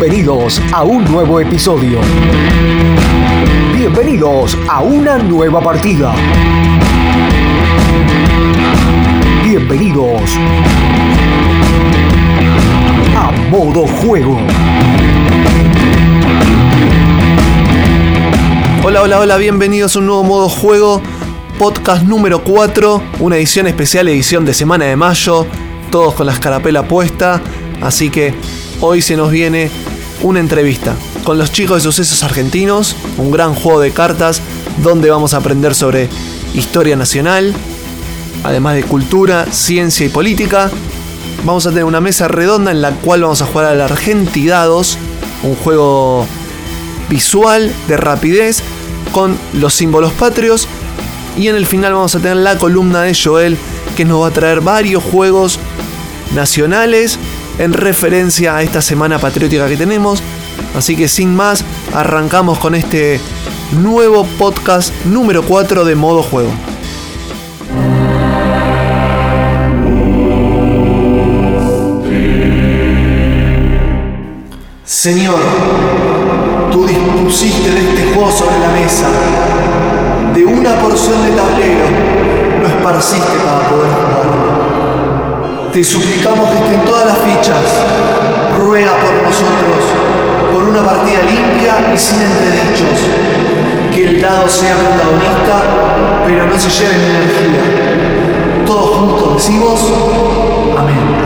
Bienvenidos a un nuevo episodio. Bienvenidos a una nueva partida. Bienvenidos a modo juego. Hola, hola, hola, bienvenidos a un nuevo modo juego, podcast número 4, una edición especial, edición de semana de mayo, todos con la escarapela puesta, así que hoy se nos viene una entrevista con los chicos de sucesos argentinos, un gran juego de cartas donde vamos a aprender sobre historia nacional, además de cultura, ciencia y política. Vamos a tener una mesa redonda en la cual vamos a jugar al Argentidados, un juego visual de rapidez con los símbolos patrios. Y en el final vamos a tener la columna de Joel que nos va a traer varios juegos nacionales en referencia a esta semana patriótica que tenemos. Así que sin más, arrancamos con este nuevo podcast número 4 de modo juego. Señor, tú dispusiste de este juego sobre la mesa. De una porción de tablero lo esparciste para poder. Te suplicamos que estén todas las fichas. Ruega por nosotros, por una partida limpia y sin entredichos. Que el dado sea protagonista, pero no se lleve energía. Todos juntos decimos, amén.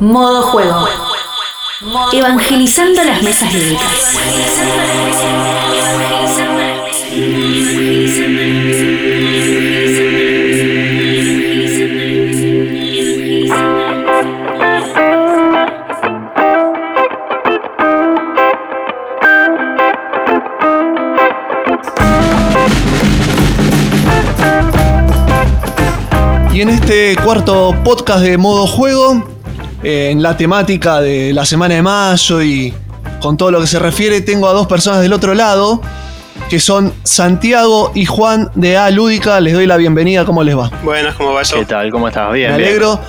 Modo juego. Evangelizando las mesas lúdicas. Y en este cuarto podcast de modo juego, eh, en la temática de la semana de mayo y con todo lo que se refiere, tengo a dos personas del otro lado, que son Santiago y Juan de A Lúdica. Les doy la bienvenida, ¿cómo les va? Buenas, ¿cómo va eso? ¿Qué tal? ¿Cómo estás? Bien. Me bien. alegro.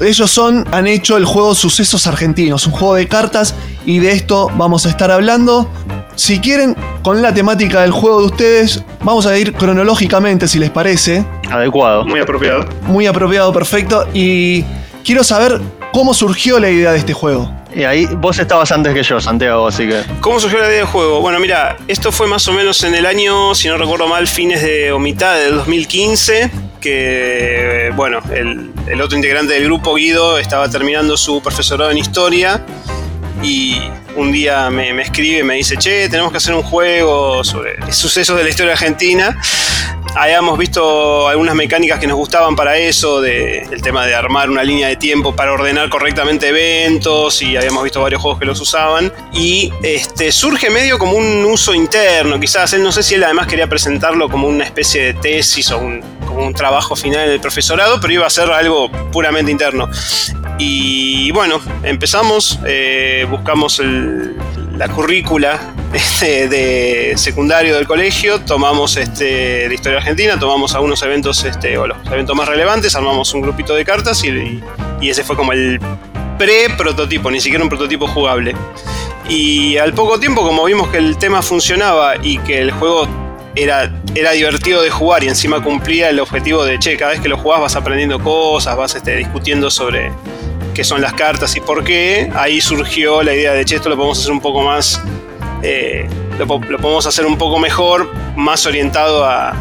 Ellos son, han hecho el juego Sucesos Argentinos, un juego de cartas, y de esto vamos a estar hablando. Si quieren, con la temática del juego de ustedes, vamos a ir cronológicamente, si les parece. Adecuado. Muy apropiado. Muy apropiado, perfecto. Y quiero saber cómo surgió la idea de este juego. Y ahí vos estabas antes que yo, Santiago, así que. ¿Cómo surgió la idea del juego? Bueno, mira, esto fue más o menos en el año, si no recuerdo mal, fines de o mitad del 2015, que, bueno, el, otro integrante del grupo, Guido, estaba terminando su profesorado en historia y un día me escribe y me dice, che, tenemos que hacer un juego sobre sucesos de la historia argentina. Habíamos visto algunas mecánicas que nos gustaban para eso, de, el tema de armar una línea de tiempo para ordenar correctamente eventos y habíamos visto varios juegos que los usaban. Y este, surge medio como un uso interno, quizás, él no sé si él además quería presentarlo como una especie de tesis o un, como un trabajo final del profesorado, pero iba a ser algo puramente interno. Y bueno, empezamos, eh, buscamos el- la currícula este, de secundario del colegio, tomamos este, de historia argentina, tomamos algunos eventos, este, o los eventos más relevantes, armamos un grupito de cartas y, y ese fue como el pre-prototipo, ni siquiera un prototipo jugable. Y al poco tiempo, como vimos que el tema funcionaba y que el juego era, era divertido de jugar y encima cumplía el objetivo de, che, cada vez que lo jugás vas aprendiendo cosas, vas este, discutiendo sobre qué son las cartas y por qué, ahí surgió la idea de, che, esto lo podemos hacer un poco más, eh, lo, po- lo podemos hacer un poco mejor, más orientado a,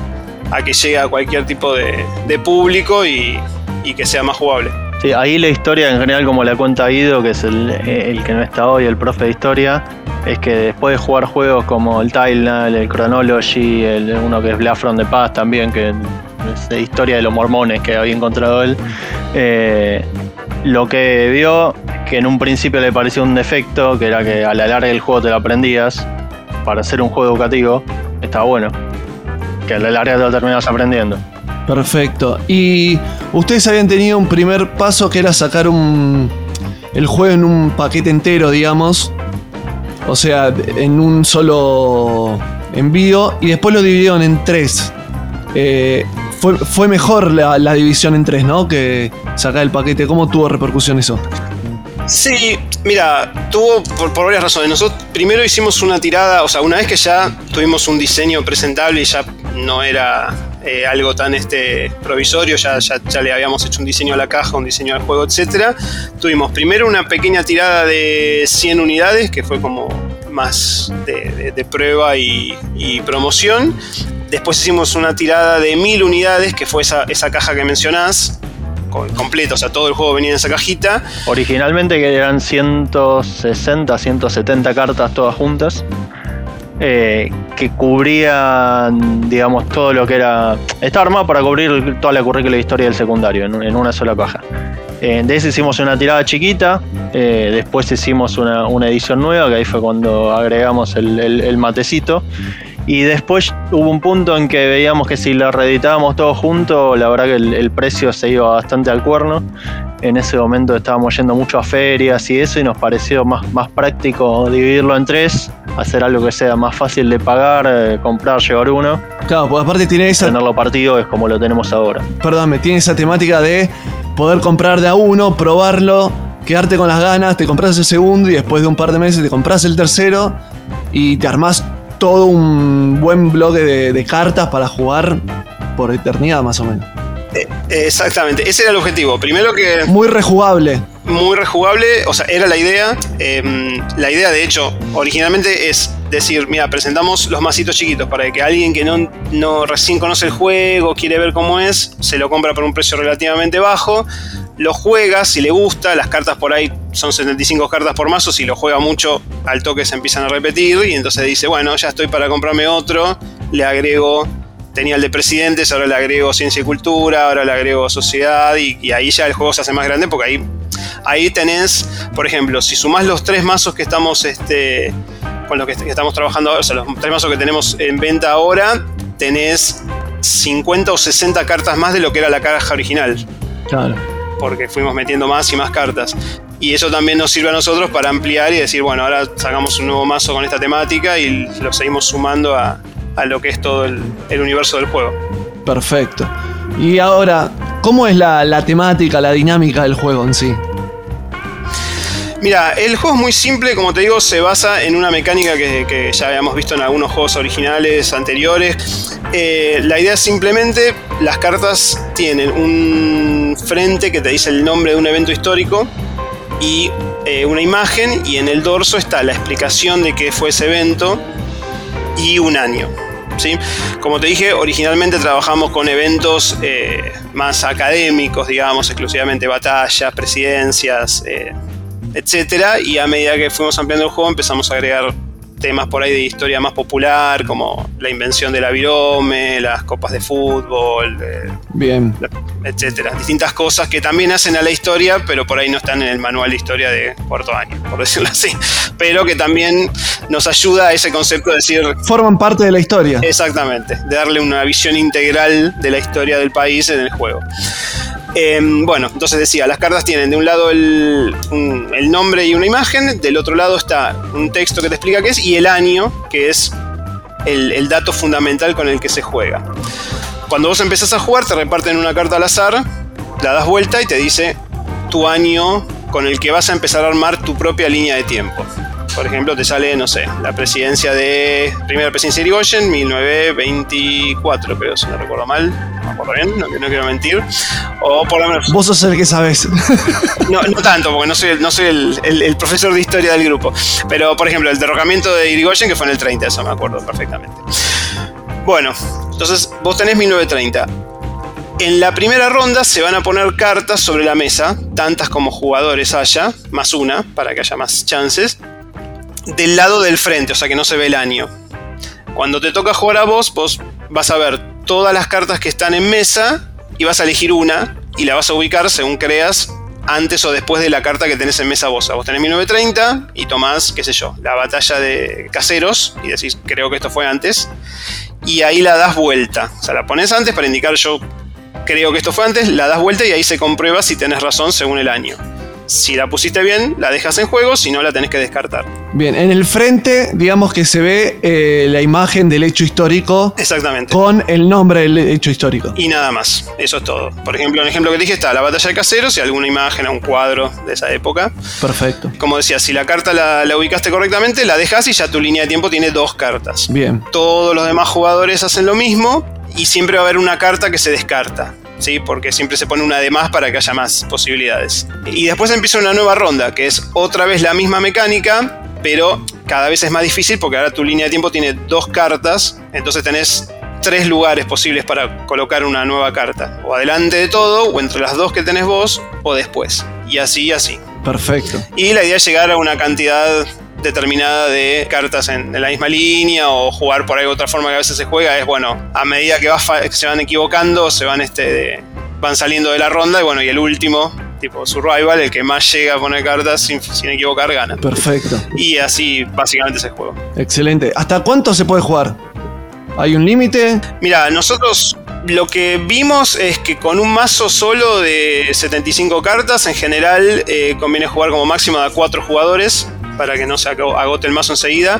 a que llegue a cualquier tipo de, de público y, y que sea más jugable. Sí, ahí la historia en general, como la cuenta Guido, que es el, el que no está hoy, el profe de historia, es que después de jugar juegos como el Tilenal, el Chronology, el, uno que es Blast from the Past también, que es de historia de los mormones que había encontrado él, eh, lo que vio, que en un principio le pareció un defecto, que era que a la larga el juego te lo aprendías, para hacer un juego educativo, estaba bueno. Que a la larga te lo terminabas aprendiendo. Perfecto. Y ustedes habían tenido un primer paso que era sacar un, el juego en un paquete entero, digamos. O sea, en un solo envío. Y después lo dividieron en tres. Eh, fue, fue mejor la, división en tres, ¿no? Que sacar el paquete. ¿Cómo tuvo repercusión eso? Sí, mira, tuvo por, por varias razones. Nosotros primero hicimos una tirada, o sea, una vez que ya tuvimos un diseño presentable y ya no era eh, algo tan este, provisorio, ya, ya, ya le habíamos hecho un diseño a la caja, un diseño al juego, etc. Tuvimos primero una pequeña tirada de 100 unidades, que fue como más de, prueba y, promoción. Después hicimos una tirada de 1000 unidades, que fue esa, esa caja que mencionás, co- completa, o sea, todo el juego venía en esa cajita. Originalmente eran 160, 170 cartas todas juntas. eh, que cubrían, digamos, todo lo que era. Estaba armado para cubrir toda la currícula de historia del secundario en, un- en una sola caja. Eh, de ese hicimos una tirada chiquita, eh, después hicimos una, una edición nueva, que ahí fue cuando agregamos el, el- matecito. Y después hubo un punto en que veíamos que si lo reeditábamos todo junto, la verdad que el precio se iba bastante al cuerno. En ese momento estábamos yendo mucho a ferias y eso, y nos pareció más, más práctico dividirlo en tres, hacer algo que sea más fácil de pagar, eh, comprar, llevar uno, Claro, porque aparte tiene esa. tenerlo partido es como lo tenemos ahora. Perdóname, tiene esa temática de poder comprar de a uno, probarlo, quedarte con las ganas, te compras el segundo y después de un par de meses te compras el tercero y te armás todo un buen bloque de, de cartas para jugar por eternidad más o menos. Exactamente, ese era el objetivo. Primero que Muy rejugable. muy rejugable, o sea, era la idea. eh, la idea, de hecho, originalmente es decir, mira, presentamos los masitos chiquitos para que alguien que no, no recién conoce el juego, quiere ver cómo es, se lo compra por un precio relativamente bajo, lo juega, si le gusta, las cartas por ahí son 75 cartas por mazo, si lo juega mucho, al toque se empiezan a repetir y entonces dice, bueno, ya estoy para comprarme otro, le agrego tenía el de presidentes, ahora le agrego ciencia y cultura, ahora le agrego sociedad y, y ahí ya el juego se hace más grande porque ahí, ahí tenés, por ejemplo, si sumás los tres mazos que estamos este, con los que, que estamos trabajando ahora, o sea, los tres mazos que tenemos en venta ahora, tenés 50 o 60 cartas más de lo que era la caja original Claro. porque fuimos metiendo más y más cartas. Y eso también nos sirve a nosotros para ampliar y decir, bueno, ahora sacamos un nuevo mazo con esta temática y lo seguimos sumando a, a lo que es todo el, el universo del juego. Perfecto. Y ahora, ¿cómo es la, la temática, la dinámica del juego en sí? Mira, el juego es muy simple, como te digo, se basa en una mecánica que, que ya habíamos visto en algunos juegos originales anteriores. Eh, la idea es simplemente, las cartas tienen un frente que te dice el nombre de un evento histórico y eh, una imagen y en el dorso está la explicación de qué fue ese evento y un año. ¿sí? Como te dije, originalmente trabajamos con eventos eh, más académicos, digamos, exclusivamente batallas, presidencias, eh, etcétera, y a medida que fuimos ampliando el juego empezamos a agregar temas por ahí de historia más popular, como la invención del avirome, las copas de fútbol, eh, Bien. etcétera. Distintas cosas que también hacen a la historia, pero por ahí no están en el manual de historia de cuarto año, por decirlo así. Pero que también nos ayuda a ese concepto de decir, Forman parte de la historia. exactamente, de darle una visión integral de la historia del país en el juego. Eh, bueno, entonces decía, las cartas tienen de un lado el, el nombre y una imagen, del otro lado está un texto que te explica qué es y el año, que es el, el dato fundamental con el que se juega. Cuando vos empezás a jugar, te reparten una carta al azar, la das vuelta y te dice tu año con el que vas a empezar a armar tu propia línea de tiempo. Por ejemplo, te sale, no sé, la presidencia de. Primera presidencia de Irigoyen, 1924, creo, si no recuerdo mal. No me acuerdo bien, no, no quiero mentir. O por lo menos. Vos sos el que sabes. No, no tanto, porque no soy, el, no soy el, el- el profesor de historia del grupo. Pero, por ejemplo, el derrocamiento de Irigoyen, que fue en el 30, eso me acuerdo perfectamente. Bueno, entonces vos tenés 1930. En la primera ronda se van a poner cartas sobre la mesa, tantas como jugadores haya, más una, para que haya más chances, del lado del frente, o sea que no se ve el año. Cuando te toca jugar a vos, vos vas a ver todas las cartas que están en mesa y vas a elegir una y la vas a ubicar según creas antes o después de la carta que tenés en mesa vos. Vos tenés 1930 y tomás, qué sé yo, la batalla de caseros y decís, creo que esto fue antes. Y ahí la das vuelta. O sea, la pones antes para indicar yo creo que esto fue antes, la das vuelta y ahí se comprueba si tenés razón según el año. Si la pusiste bien, la dejas en juego, si no la tenés que descartar. Bien, en el frente, digamos que se ve eh, la imagen del hecho histórico Exactamente. con el nombre del hecho histórico. Y nada más, eso es todo. Por ejemplo, en el ejemplo que dije está la batalla de caseros y alguna imagen o un cuadro de esa época. Perfecto. Como decía, si la carta la, la ubicaste correctamente, la dejas y ya tu línea de tiempo tiene dos cartas. Bien. Todos los demás jugadores hacen lo mismo y siempre va a haber una carta que se descarta. ¿Sí? Porque siempre se pone una de más para que haya más posibilidades. Y después empieza una nueva ronda, que es otra vez la misma mecánica, pero cada vez es más difícil porque ahora tu línea de tiempo tiene dos cartas, entonces tenés tres lugares posibles para colocar una nueva carta. O adelante de todo, o entre las dos que tenés vos, o después. Y así y así. Perfecto. Y la idea es llegar a una cantidad determinada de cartas en, en la misma línea o jugar por ahí otra forma que a veces se juega es bueno a medida que, va fa- que se van equivocando se van este de- van saliendo de la ronda y bueno y el último tipo survival el que más llega a poner cartas sin, sin equivocar gana Perfecto. y así básicamente es el juego Excelente. ¿Hasta cuánto se puede jugar? ¿Hay un límite? Mira, nosotros lo que vimos es que con un mazo solo de 75 cartas, en general eh, conviene jugar como máximo a 4 jugadores para que no se ago- agote el mazo enseguida.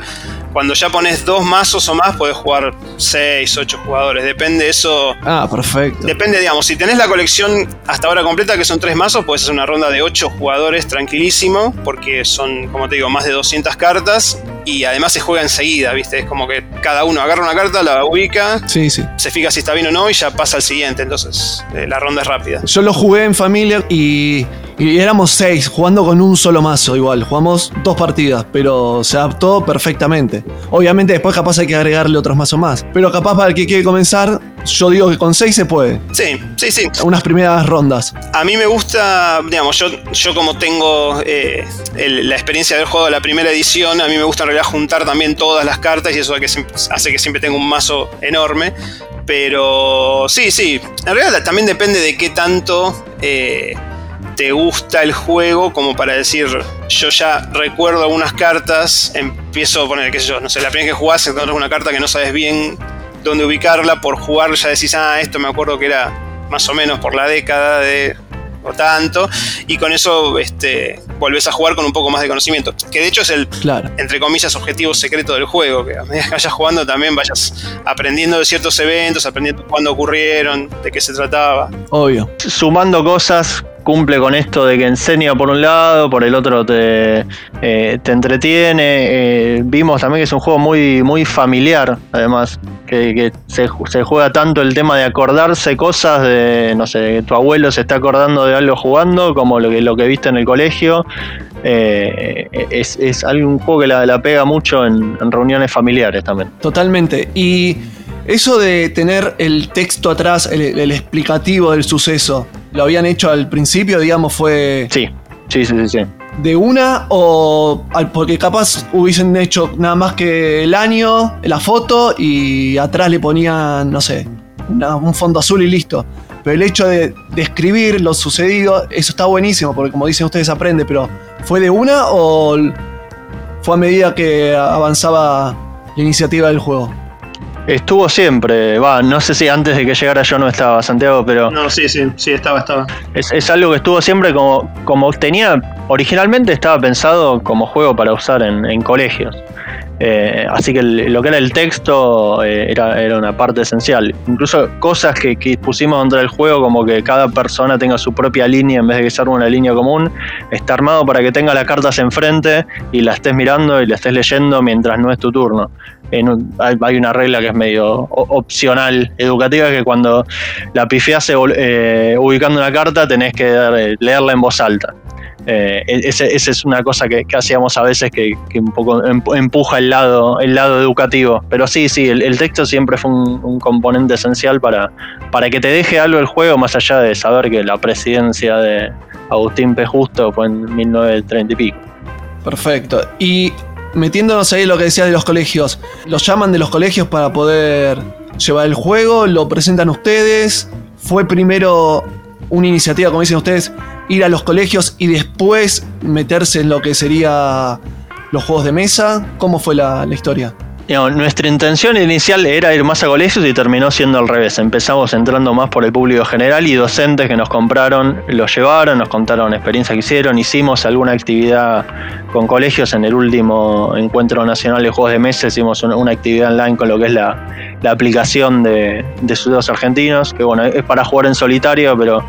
Cuando ya pones dos mazos o más, puedes jugar 6, 8 jugadores. Depende eso. Ah, perfecto. Depende, digamos, si tenés la colección hasta ahora completa, que son tres mazos, puedes hacer una ronda de 8 jugadores tranquilísimo, porque son, como te digo, más de 200 cartas y además se juega enseguida, ¿viste? Es como que cada uno agarra una carta, la ubica, Sí, sí. se fija si está bien o no y ya pasa al siguiente, entonces eh, la ronda es rápida. Yo lo jugué en familia y, y éramos seis, jugando con un solo mazo igual. Jugamos dos partidas, pero se adaptó perfectamente. Obviamente después capaz hay que agregarle otros mazos más. Pero capaz para el que quiere comenzar, yo digo que con seis se puede. Sí, sí, sí. Unas primeras rondas. A mí me gusta, digamos, yo, yo como tengo eh, el- la experiencia de haber jugado la primera edición, a mí me gusta en realidad juntar también todas las cartas y eso hace que siempre tenga un mazo enorme. Pero sí, sí, en realidad también depende de qué tanto eh, te gusta el juego, como para decir, yo ya recuerdo algunas cartas, empiezo a poner, qué sé yo, no sé, la primera vez que jugás encuentras una carta que no sabes bien dónde ubicarla, por jugar ya decís, ah, esto me acuerdo que era más o menos por la década de o tanto, y con eso este, volvés a jugar con un poco más de conocimiento, que de hecho es el, Claro. entre comillas, objetivo secreto del juego, que a medida que vayas jugando también vayas aprendiendo de ciertos eventos, aprendiendo cuándo ocurrieron, de qué se trataba. Obvio. sumando cosas, cumple con esto de que enseña por un lado, por el otro te, eh, te entretiene. eh, vimos también que es un juego muy, muy familiar, además, que, que se, ju- se juega tanto el tema de acordarse cosas de, no sé, tu abuelo se está acordando de algo jugando, como lo que, lo que viste en el colegio. Eh, es, es un juego que la, la pega mucho en- en reuniones familiares también. Totalmente. Y eso de tener el texto atrás, el, el explicativo del suceso, ¿lo habían hecho al principio, digamos, fue Sí, sí, sí, sí. sí. de una o porque capaz hubiesen hecho nada más que el año, la foto y atrás le ponían, no sé, una- un fondo azul y listo. Pero el hecho de describir lo sucedido, eso está buenísimo, porque como dicen ustedes, aprende, pero ¿fue de una o fue a medida que avanzaba la iniciativa del juego? Estuvo siempre, va, no sé si antes de que llegara yo no estaba Santiago, pero No, sí, sí, sí, estaba, estaba. es, es algo que estuvo siempre como, como tenía, originalmente estaba pensado como juego para usar en, en colegios. Eh, así que lo que era el texto eh, era, era una parte esencial. Incluso cosas que, pusimos dentro del juego, como que cada persona tenga su propia línea en vez de que sea una línea común, está armado para que tenga las cartas enfrente y la estés mirando y la estés leyendo mientras no es tu turno. Hay, una regla que es medio opcional, educativa, que cuando la pifias eh, ubicando una carta tenés que eh, leerla en voz alta. Eh, ese- esa es una cosa que, hacíamos a veces que, un poco empu- empuja el lado, el lado educativo. Pero sí, sí, el, texto siempre fue un, un componente esencial para, para que te deje algo el juego, más allá de saber que la presidencia de Agustín P. Justo fue en 1930 y pico. Perfecto. Y metiéndonos ahí en lo que decías de los colegios, ¿los llaman de los colegios para poder llevar el juego? ¿Lo presentan ustedes? ¿Fue primero una iniciativa, como dicen ustedes, ir a los colegios y después meterse en lo que sería los juegos de mesa? ¿Cómo fue la, la historia? Nuestra intención inicial era ir más a colegios y terminó siendo al revés. Empezamos entrando más por el público general y docentes que nos compraron, los llevaron, nos contaron experiencias que hicieron, hicimos alguna actividad con colegios en el último encuentro nacional de juegos de mesa, hicimos una, actividad online con lo que es la, la aplicación de, de Ciudadanos Argentinos, que bueno, es para jugar en solitario, pero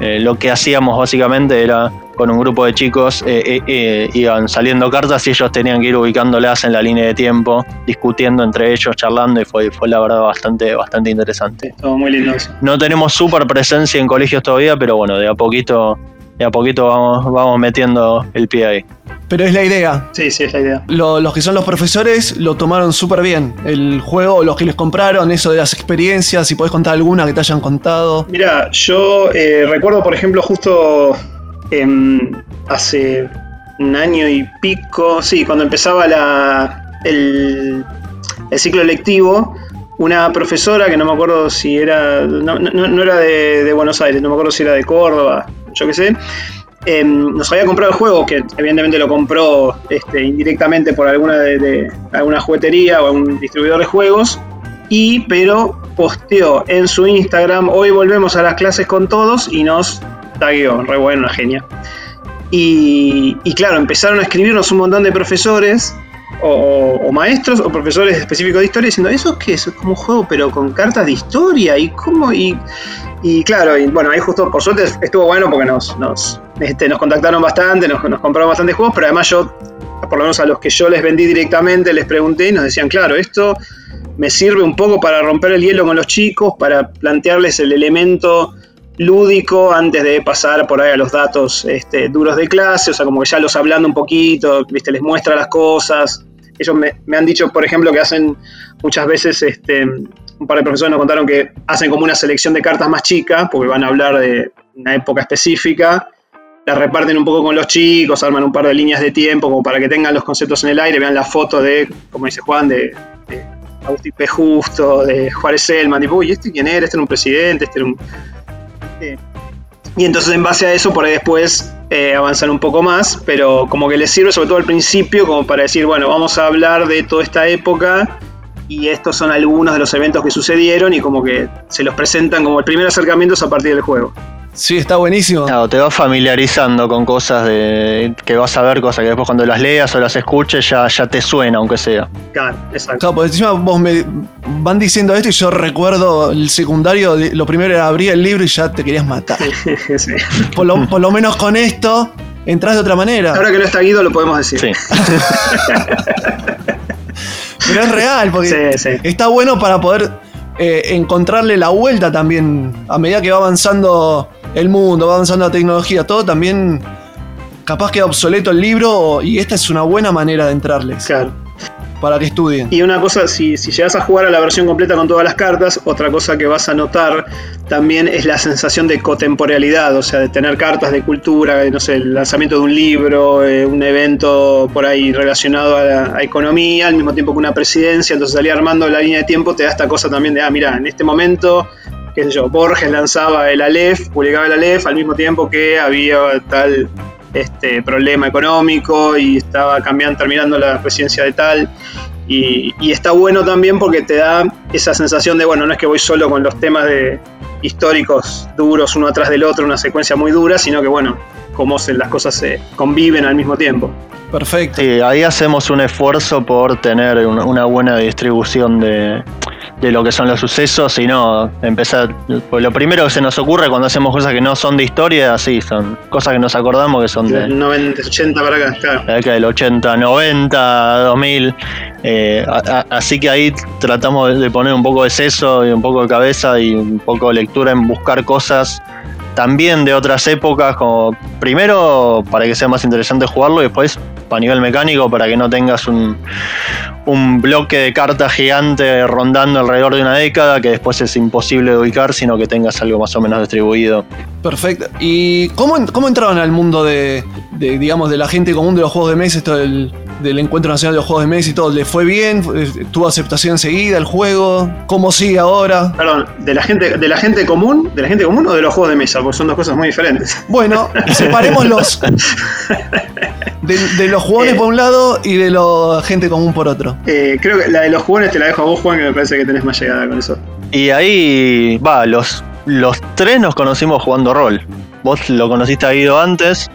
eh, lo que hacíamos básicamente era con un grupo de chicos eh, eh, eh, iban saliendo cartas y ellos tenían que ir ubicándolas en la línea de tiempo, discutiendo entre ellos, charlando y fue, fue la verdad bastante, bastante interesante. Todo muy lindo eso. No tenemos súper presencia en colegios todavía, pero bueno, de a poquito, de a poquito vamos, vamos metiendo el pie ahí. Pero es la idea. Sí, sí, es la idea. Lo- los que son los profesores lo tomaron súper bien. El juego, los que les compraron, eso de las experiencias, si podés contar alguna que te hayan contado. Mira, yo eh, recuerdo, por ejemplo, justo em, hace un año y pico, sí, cuando empezaba la, el, el ciclo lectivo, una profesora que no me acuerdo si era, no, no- era de, de Buenos Aires, no me acuerdo si era de Córdoba, yo qué sé, em, nos había comprado el juego, que evidentemente lo compró este, indirectamente por alguna, de, de- alguna juguetería o algún distribuidor de juegos, y pero posteó en su Instagram, hoy volvemos a las clases con todos y nos tagueó, re bueno, una genia. Y, y claro, empezaron a escribirnos un montón de profesores o, o- o maestros o profesores específicos de historia diciendo, ¿eso qué es? Es como un juego pero con cartas de historia y cómo... Y, y claro, y bueno, ahí justo por suerte estuvo bueno porque nos, nos, este, nos contactaron bastante, nos, nos compraron bastantes juegos, pero además yo, por lo menos a los que yo les vendí directamente, les pregunté y nos decían, claro, esto me sirve un poco para romper el hielo con los chicos, para plantearles el elemento lúdico antes de pasar por ahí a los datos este, duros de clase, o sea, como que ya los hablando un poquito, ¿viste? les muestra las cosas. Ellos me, han dicho, por ejemplo, que hacen muchas veces, este, un par de profesores nos contaron que hacen como una selección de cartas más chicas, porque van a hablar de una época específica, la reparten un poco con los chicos, arman un par de líneas de tiempo como para que tengan los conceptos en el aire, vean la foto de, como dice Juan, de, de Agustín P. Justo, de Juárez Selman, tipo, uy, ¿este quién era? Este era un presidente, este era un... Y entonces en base a eso, por ahí después eh, avanzar un poco más, pero como que les sirve sobre todo al principio, como para decir, bueno, vamos a hablar de toda esta época y estos son algunos de los eventos que sucedieron y como que se los presentan como el primer acercamiento a partir del juego. Sí, está buenísimo. Claro, te vas familiarizando con cosas de que vas a ver, cosas que después cuando las leas o las escuches ya, ya te suena, aunque sea. Claro, exacto. Claro, porque encima vos me van diciendo esto y yo recuerdo el secundario, lo primero era abrir el libro y ya te querías matar. Sí. Por lo, por lo menos con esto entras de otra manera. Ahora que no está Guido lo podemos decir. Sí. Pero es real, porque Sí, sí. está bueno para poder eh, encontrarle la vuelta también. A medida que va avanzando el mundo, va avanzando la tecnología, todo también capaz queda obsoleto el libro y esta es una buena manera de entrarles Claro. para que estudien. Y una cosa, si, si llegas a jugar a la versión completa con todas las cartas, otra cosa que vas a notar también es la sensación de cotemporealidad, o sea, de tener cartas de cultura, no sé, el lanzamiento de un libro, eh, un evento por ahí relacionado a, la, a economía, al mismo tiempo que una presidencia, entonces salir armando la línea de tiempo te da esta cosa también de, ah, mira, en este momento, qué sé yo, Borges lanzaba el Aleph, publicaba el Aleph al mismo tiempo que había tal este problema económico y estaba cambiando, terminando la presidencia de tal. Y, y está bueno también porque te da esa sensación de, bueno, no es que voy solo con los temas de históricos duros uno atrás del otro, una secuencia muy dura, sino que, bueno, cómo se, las cosas se conviven al mismo tiempo. Perfecto. Sí, ahí hacemos un esfuerzo por tener una, una buena distribución de, de lo que son los sucesos y no empezar. Pues lo primero que se nos ocurre cuando hacemos cosas que no son de historia, sí, son cosas que nos acordamos que son de, Del 90, 80 para acá, claro. la década del 80, 90, 2000. eh, a- a- así que ahí tratamos de poner un poco de seso y un poco de cabeza y un poco de lectura en buscar cosas también de otras épocas, como primero para que sea más interesante jugarlo y después a nivel mecánico para que no tengas un, un bloque de cartas gigante rondando alrededor de una década que después es imposible de ubicar, sino que tengas algo más o menos distribuido. Perfecto. ¿Y cómo, en- cómo entraban al mundo de, de, digamos, de la gente común de los juegos de mesa, esto del, del Encuentro Nacional de los Juegos de Mesa y todo? ¿Le fue bien? ¿Fue- ¿Tuvo aceptación enseguida el juego? ¿Cómo sigue ahora? Perdón, ¿de la gente, de la gente común? ¿De la gente común o de los juegos de mesa? Porque son dos cosas muy diferentes. Bueno, separémoslos. De, de los jugadores Eh. por un lado y de la gente común por otro. Eh, creo que la de los jugones te la dejo a vos, Juan, que me parece que tenés más llegada con eso. Y ahí, va, los, los tres nos conocimos jugando rol. Vos lo conociste a Guido antes.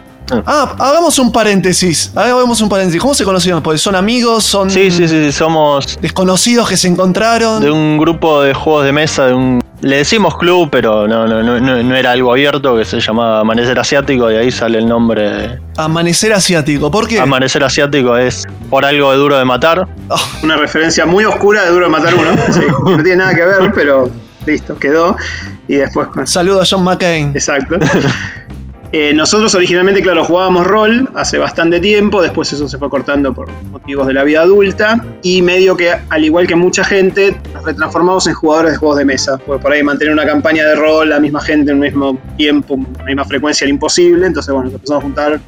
Ah, hagamos un paréntesis. Hagamos un paréntesis. ¿Cómo se conocieron? Porque son amigos, son Sí, sí, sí, sí, somos desconocidos que se encontraron. de un grupo de juegos de mesa, de un... Le decimos club, pero no, no, no, no no era algo abierto, que se llamaba Amanecer Asiático, y ahí sale el nombre de... Amanecer asiático. ¿Por qué? Amanecer Asiático es por algo de duro de matar. Una referencia muy oscura de Duro de Matar Uno. Sí, no tiene nada que ver, pero listo, quedó. Y después. Saludo a John McCain. Exacto. Eh, nosotros originalmente, claro, jugábamos rol hace bastante tiempo, después eso se fue cortando por motivos de la vida adulta y medio que, al igual que mucha gente, nos retransformamos en jugadores de juegos de mesa, porque por ahí mantener una campaña de rol, la misma gente en un mismo tiempo, la misma frecuencia era imposible, entonces bueno, nos empezamos a juntar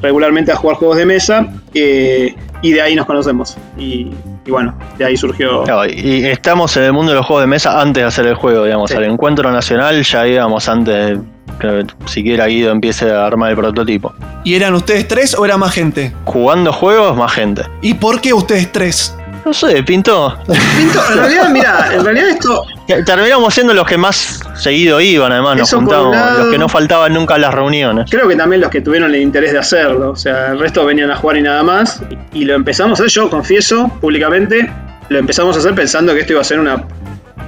regularmente a jugar juegos de mesa eh, y de ahí nos conocemos. Y, y bueno, de ahí surgió... Claro, y estamos en el mundo de los juegos de mesa antes de hacer el juego, digamos. Sí. Al encuentro nacional ya íbamos antes, que siquiera Guido empiece a armar el prototipo. ¿Y eran ustedes tres o era más gente? Jugando juegos, más gente. ¿Y por qué ustedes tres? No sé, pintó. Pinto, en realidad, mira, en realidad esto Terminamos siendo los que más seguido iban, además, nos lado. los que no faltaban nunca a las reuniones. Creo que también los que tuvieron el interés de hacerlo. O sea, el resto venían a jugar y nada más. Y lo empezamos a hacer, yo confieso públicamente, lo empezamos a hacer pensando que esto iba a ser una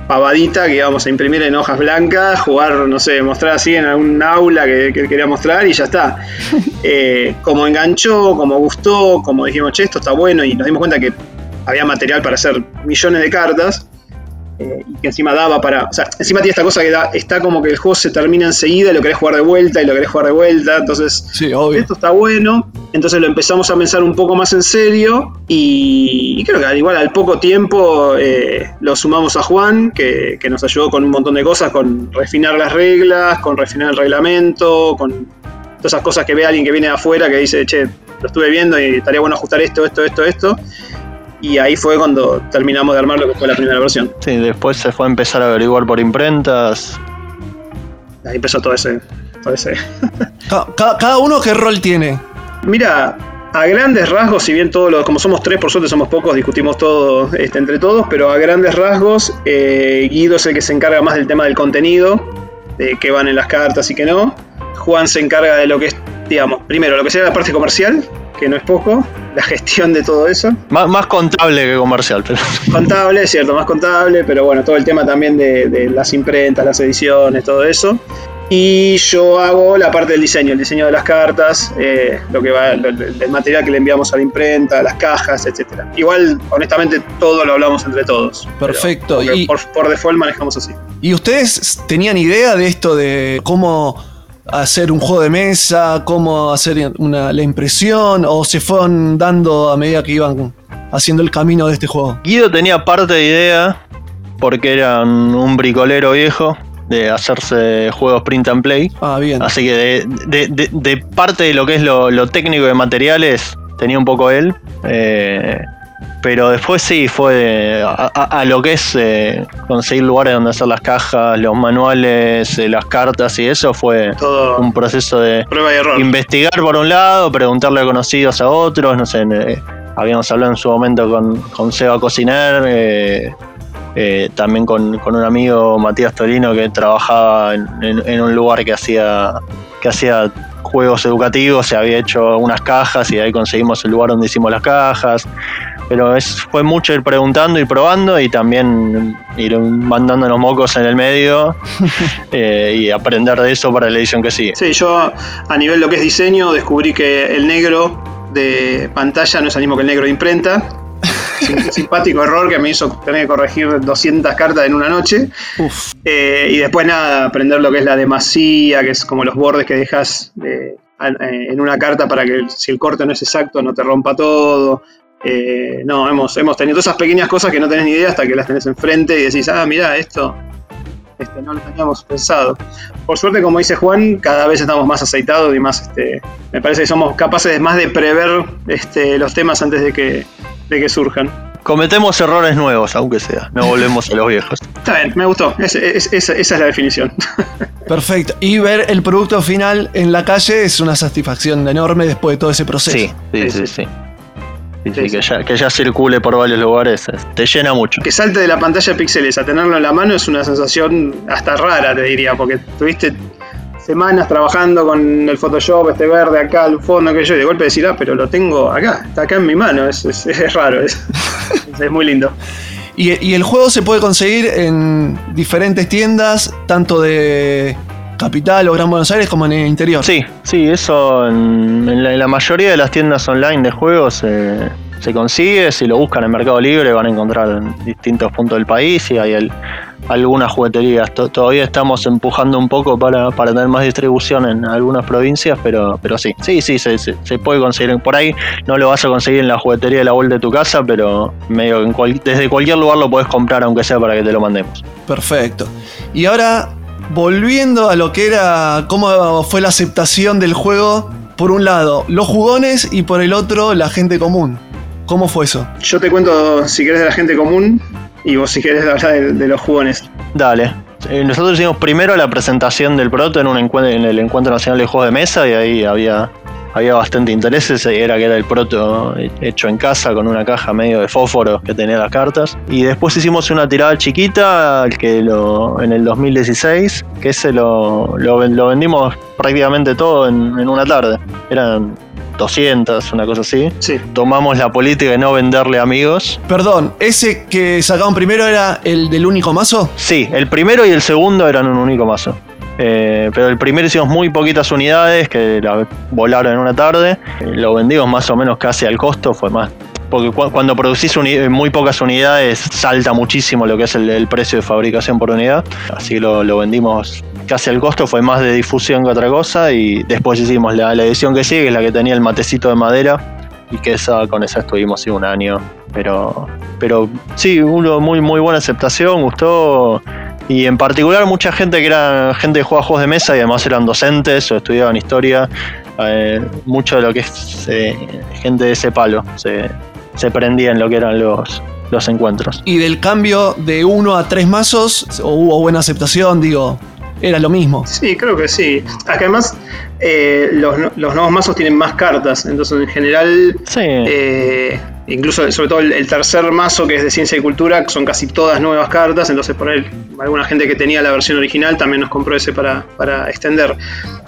pavadita que íbamos a imprimir en hojas blancas, jugar, no sé, mostrar así en algún aula que, que quería mostrar y ya está. Eh, como enganchó, como gustó, como dijimos, che, esto está bueno y nos dimos cuenta que había material para hacer millones de cartas. Eh, y que encima daba para. O sea, encima tiene esta cosa que da, está como que el juego se termina enseguida y lo querés jugar de vuelta y lo querés jugar de vuelta. Entonces, Sí, obvio. esto está bueno. Entonces lo empezamos a pensar un poco más en serio. Y, y creo que al igual al poco tiempo eh, lo sumamos a Juan, que, que nos ayudó con un montón de cosas, con refinar las reglas, con refinar el reglamento, con todas esas cosas que ve alguien que viene de afuera que dice, che, lo estuve viendo y estaría bueno ajustar esto, esto, esto, esto. Y ahí fue cuando terminamos de armar lo que fue la primera versión. Sí, después se fue a empezar a averiguar por imprentas. Ahí empezó todo ese. Todo ese. Ca- ca- cada uno qué rol tiene. Mira, a grandes rasgos, si bien todos los, como somos tres, por suerte somos pocos, discutimos todo este, entre todos, pero a grandes rasgos, eh, Guido es el que se encarga más del tema del contenido, de qué van en las cartas y qué no. Juan se encarga de lo que es, digamos, primero, lo que sería la parte comercial, que no es poco, la gestión de todo eso. Más, más contable que comercial, pero. Contable, es cierto, más contable, pero bueno, todo el tema también de, de las imprentas, las ediciones, todo eso. Y yo hago la parte del diseño, el diseño de las cartas, eh, lo que va, lo- el material que le enviamos a la imprenta, las cajas, etcétera. Igual, honestamente, todo lo hablamos entre todos. Perfecto, y- por, por default manejamos así. ¿Y ustedes tenían idea de esto de cómo hacer un juego de mesa, cómo hacer una, la impresión, o se fueron dando a medida que iban haciendo el camino de este juego? Guido tenía parte de idea, porque era un, bricolero viejo, de hacerse juegos print and play. Ah, bien. Así que de, de- de- de parte de lo que es lo, lo técnico de materiales, tenía un poco él. eh, pero después sí, fue a, a- a lo que es eh, conseguir lugares donde hacer las cajas, los manuales, eh, las cartas y eso fue Todo un proceso de prueba y error. investigar por un lado, preguntarle a conocidos a otros, no sé, eh, habíamos hablado en su momento con, con Seba Cociner, eh, también con, con un amigo Matías Tolino que trabajaba en, en- en un lugar que hacía, que hacía juegos educativos, se había hecho unas cajas y ahí conseguimos el lugar donde hicimos las cajas. Pero es, fue mucho ir preguntando y probando y también ir mandando los mocos en el medio eh, y aprender de eso para la edición que sigue. Sí, yo a nivel de lo que es diseño descubrí que el negro de pantalla no es el mismo que el negro de imprenta. Sim- Simpático error que me hizo tener que corregir 200 cartas en una noche. Uf. Eh, y después nada, aprender lo que es la demasía, que es como los bordes que dejas eh, en una carta para que si el corte no es exacto no te rompa todo. Eh, no, hemos, hemos tenido todas esas pequeñas cosas que no tenés ni idea hasta que las tenés enfrente y decís, ah, mira, esto este, no lo teníamos pensado. Por suerte, como dice Juan, cada vez estamos más aceitados y más, este, me parece que somos capaces más de prever este, los temas antes de que, de que surjan. Cometemos errores nuevos, aunque sea. No volvemos a los viejos. Está bien, me gustó. Es- es- esa- esa es la definición. Perfecto. Y ver el producto final en la calle es una satisfacción enorme después de todo ese proceso. Sí, sí, sí, Sí, sí. Que, ya, que ya circule por varios lugares, es- te llena mucho. que salte de la pantalla de píxeles a tenerlo en la mano es una sensación hasta rara, te diría, porque tuviste semanas trabajando con el Photoshop, este verde acá, el fondo, que yo, y de golpe decir, ah, pero lo tengo acá, está acá en mi mano, es, es- es raro, es, es muy lindo. Y, y el juego se puede conseguir en diferentes tiendas, tanto de Capital o Gran Buenos Aires como en el interior. Sí, sí, eso en, en la, en la mayoría de las tiendas online de juegos eh, se consigue. Si lo buscan en Mercado Libre van a encontrar en distintos puntos del país y hay el- algunas jugueterías. To- todavía estamos empujando un poco para, para tener más distribución en algunas provincias, pero, pero sí, sí, sí, se, se- se puede conseguir. Por ahí no lo vas a conseguir en la juguetería de la vuelta de tu casa, pero medio que en cual- desde cualquier lugar lo puedes comprar, aunque sea para que te lo mandemos. Perfecto. Y ahora, volviendo a lo que era, cómo fue la aceptación del juego, por un lado, los jugones y por el otro, la gente común. ¿Cómo fue eso? Yo te cuento, si querés, de la gente común, y vos si querés hablar de, de los jugones. Dale. Eh, Nosotros hicimos primero la presentación del proto en un encuentro, en el Encuentro Nacional de Juegos de Mesa y ahí había, había bastante interés. Ese Era que era el proto hecho en casa con una caja medio de fósforo que tenía las cartas. Y después hicimos una tirada chiquita que lo, en el 2016, que ese lo, lo, ven- lo vendimos prácticamente todo en, en una tarde. Eran 200, una cosa así. Sí, Tomamos la política de no venderle amigos Perdón, ¿ese que sacaron primero era el del único mazo? Sí, el primero y el segundo eran un único mazo. Eh, pero el primero hicimos muy poquitas unidades que la volaron en una tarde. Eh, lo vendimos más o menos casi al costo, fue más. Porque cu- cuando producís uni- muy pocas unidades salta muchísimo lo que es el, precio de fabricación por unidad. Así lo, vendimos casi al costo, fue más de difusión que otra cosa. Y después hicimos la, edición que sigue, que es la que tenía el matecito de madera. Y que esa, con esa estuvimos sí, un año. Pero, pero sí, hubo muy, muy buena aceptación, gustó. Y en particular mucha gente que era gente que jugaba juegos de mesa y además eran docentes o estudiaban historia. eh, mucho de lo que es eh, gente de ese palo se, se prendía en lo que eran los, los encuentros. Y del cambio de uno a tres mazos, ¿o hubo buena aceptación? Digo, era lo mismo. sí, creo que sí. Acá además, eh, los, los nuevos mazos tienen más cartas, entonces en general Sí, Eh, incluso, sobre todo el, el tercer mazo que es de ciencia y cultura, son casi todas nuevas cartas, entonces por ahí alguna gente que tenía la versión original también nos compró ese para, para extender.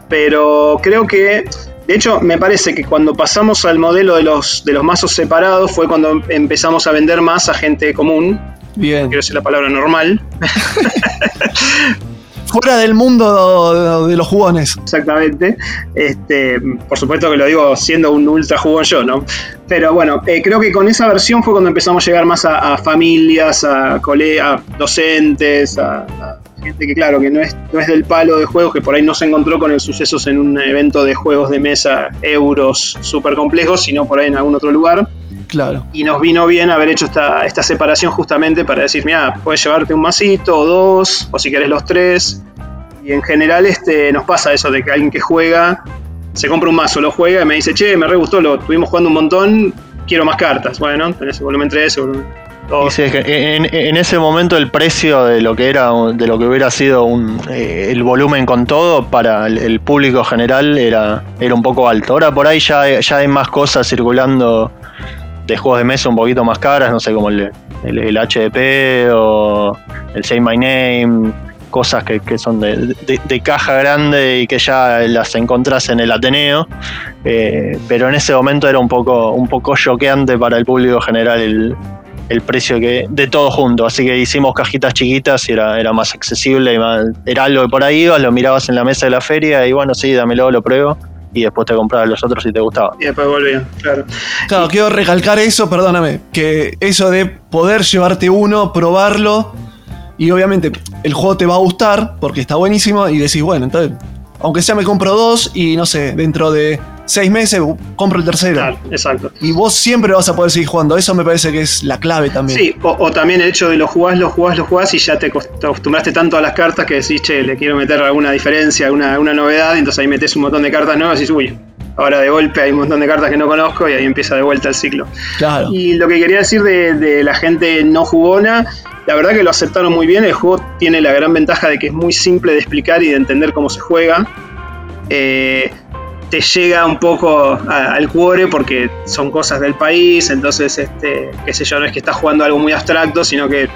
Pero creo que, de hecho, me parece que cuando pasamos al modelo de los, de los mazos separados fue cuando empezamos a vender más a gente común, Bien. quiero decir la palabra normal, Fuera del mundo de los jugones. Exactamente. Este, por supuesto que lo digo siendo un ultra jugón yo, ¿no? Pero bueno, eh, creo que con esa versión fue cuando empezamos a llegar más a, familias, a colegas, docentes, a, a gente que claro, que no es, no es del palo de juegos, que por ahí no se encontró con el sucesos en un evento de juegos de mesa, euros súper complejos, sino por ahí en algún otro lugar. Claro. Y nos vino bien haber hecho esta, esta separación justamente para decir, mira, puedes llevarte un masito o dos, o si querés los tres. Y en general este, nos pasa eso de que alguien que juega, se compra un mazo, lo juega y me dice, che, me re gustó, lo estuvimos jugando un montón, quiero más cartas. Bueno, tenés el volumen 3, el volumen Y 2. sí, es que en, en ese momento el precio de lo que era de lo que hubiera sido un, eh, el volumen con todo para el, el público general era, era un poco alto. Ahora por ahí ya, ya hay más cosas circulando de juegos de mesa un poquito más caras, no sé como el, el, HDP o el Say My Name, cosas que, que son de, de- de caja grande y que ya las encontrás en el Ateneo. Eh, pero en ese momento era un poco, un poco choqueante para el público general el, el precio que de todo junto. Así que hicimos cajitas chiquitas y era, era más accesible. y más- era algo que por ahí ibas, lo mirabas en la mesa de la feria y bueno, sí, dámelo, lo pruebo. Y después te comprabas los otros si te gustaba. Y después volvían, claro. Claro, quiero recalcar eso, perdóname, que eso de poder llevarte uno, probarlo, y obviamente el juego te va a gustar porque está buenísimo, y decís, bueno, entonces, aunque sea me compro dos, y no sé, dentro de seis meses compro el tercero. Claro, exacto. Y vos siempre vas a poder seguir jugando, eso me parece que es la clave también. Sí, o, o también el hecho de lo jugás, lo jugás, lo jugás y ya te cos- te acostumbraste tanto a las cartas que decís, che, le quiero meter alguna diferencia, alguna, alguna novedad, y entonces ahí metes un montón de cartas nuevas y dices, uy, ahora de golpe hay un montón de cartas que no conozco y ahí empieza de vuelta el ciclo. Claro. Y lo que quería decir de, de la gente no jugona, la verdad que lo aceptaron muy bien. El juego tiene la gran ventaja de que es muy simple de explicar y de entender cómo se juega. Eh, te llega un poco a- al cuore porque son cosas del país, entonces, este, qué sé yo, no es que estás jugando algo muy abstracto, sino que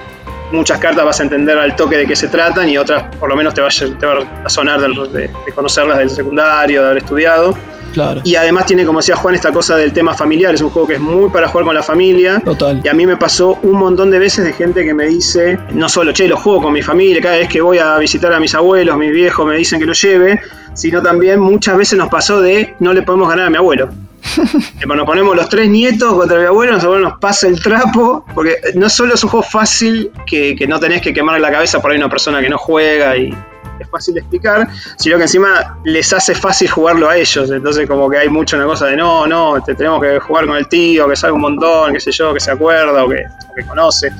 muchas cartas vas a entender al toque de qué se tratan y otras por lo menos te va a, te va a sonar del- de, de conocerlas del secundario, de haber estudiado. Claro. Y además tiene, como decía Juan, esta cosa del tema familiar. Es un juego que es muy para jugar con la familia. Total. Y a mí me pasó un montón de veces de gente que me dice, no solo, che, lo juego con mi familia, cada vez que voy a visitar a mis abuelos, mis viejos me dicen que lo lleve, sino también muchas veces nos pasó de, no le podemos ganar a mi abuelo. Nos ponemos los tres nietos contra mi abuelo, nuestro nos pasa el trapo, porque no solo es un juego fácil que, que no tenés que quemar la cabeza por ahí una persona que no juega y es fácil de explicar, sino que encima les hace fácil jugarlo a ellos. Entonces, como que hay mucho una cosa de no, no, te tenemos que jugar con el tío, que sabe un montón, qué sé yo, que se acuerda que, o que conoce.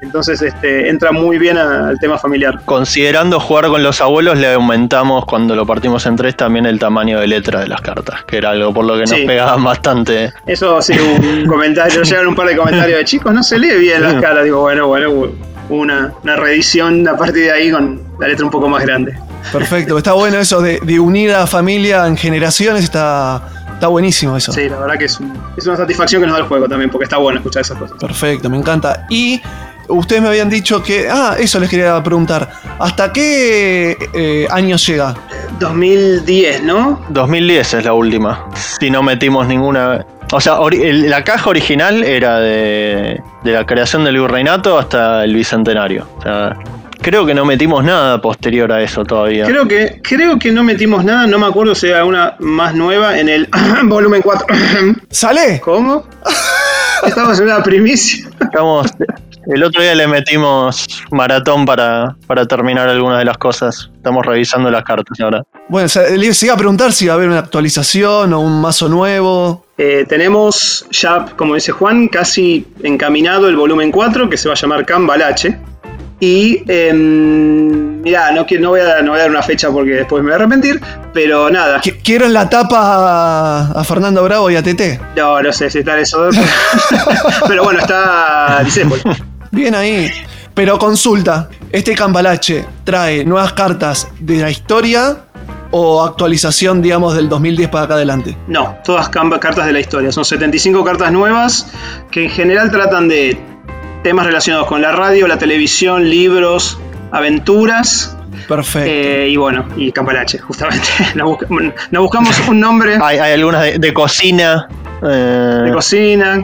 Entonces, este, entra muy bien a- al tema familiar. Considerando jugar con los abuelos, le aumentamos cuando lo partimos en tres también el tamaño de letra de las cartas, que era algo por lo que nos Sí. pegaban bastante. Eso sí, un comentario, llegaron un par de comentarios de chicos, no se lee bien las caras. Digo, bueno, bueno, hubo una, una reedición a partir de ahí con la letra un poco más grande. Perfecto. Está bueno eso de, de unir a la familia en generaciones. Está, está buenísimo eso. Sí, la verdad que es, un- es una satisfacción que nos da el juego también, porque está bueno escuchar esas cosas. Perfecto, me encanta. Y ustedes me habían dicho que. Ah, eso les quería preguntar. ¿Hasta qué eh, año llega? 2010, ¿no? 2010 es la última. Si no metimos ninguna. O sea, el- la caja original era de, de la creación del virreinato hasta el bicentenario. O sea, creo que no metimos nada posterior a eso todavía. Creo que, creo que no metimos nada, no me acuerdo si hay alguna más nueva en el volumen 4. ¿Sale? ¿Cómo? Estamos en una primicia. Estamos, el otro día le metimos maratón para, para terminar algunas de las cosas. Estamos revisando las cartas ahora. Bueno, o sea, les iba a preguntar si va a haber una actualización o un mazo nuevo. Eh, tenemos ya, como dice Juan, casi encaminado el volumen 4 que se va a llamar Cambalache. Y em, mirá, no, voy a, no voy a dar una fecha porque después me voy a arrepentir, pero nada. Qu- Quiero en la tapa a, Fernando Bravo y a TT. No, no sé si está eso. pero bueno, está Dissemble. Bien ahí. Pero consulta, ¿este Cambalache trae nuevas cartas de la historia o actualización, digamos, del 2010 para acá adelante? No, todas cartas de la historia. Son 75 cartas nuevas que en general tratan de temas relacionados con la radio, la televisión, libros, aventuras. Perfecto. eh, y bueno, y Cambalache, justamente. Nos, busca- nos buscamos un nombre Hay, hay algunas de, de cocina. eh, de cocina.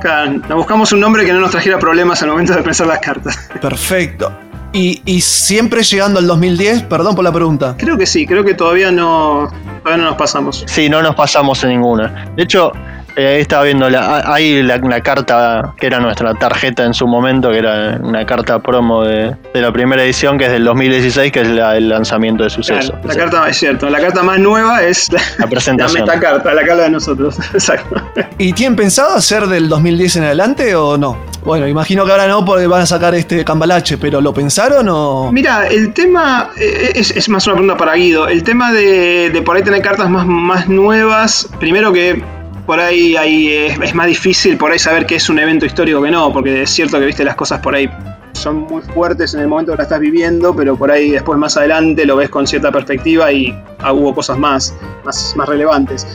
Nos buscamos un nombre que no nos trajera problemas al momento de pensar las cartas. Perfecto. Y, y siempre llegando al 2010, perdón por la pregunta. Creo que sí, creo que todavía no, todavía no nos pasamos. Sí, no nos pasamos en ninguna. De hecho, eh, estaba viendo la, hay la, la carta que era nuestra tarjeta en su momento, que era una carta promo de, de la primera edición, que es del 2016, que es la del lanzamiento de suceso. Claro, la carta es cierto, la carta más nueva es la, La presentación. la metacarta, la carta de nosotros. Exacto. ¿Y tienen pensado hacer del 2010 en adelante o no? Bueno, imagino que ahora no porque van a sacar este Cambalache, pero ¿lo pensaron o...? Mira, el tema eh, es, es más una pregunta para Guido. El tema de, de por ahí tener cartas más, más nuevas, primero que por ahí eh, es más difícil por ahí saber qué es un evento histórico que no, porque es cierto que viste las cosas por ahí son muy fuertes en el momento que la estás viviendo, pero por ahí después más adelante lo ves con cierta perspectiva y ah, hubo cosas más, más, más relevantes.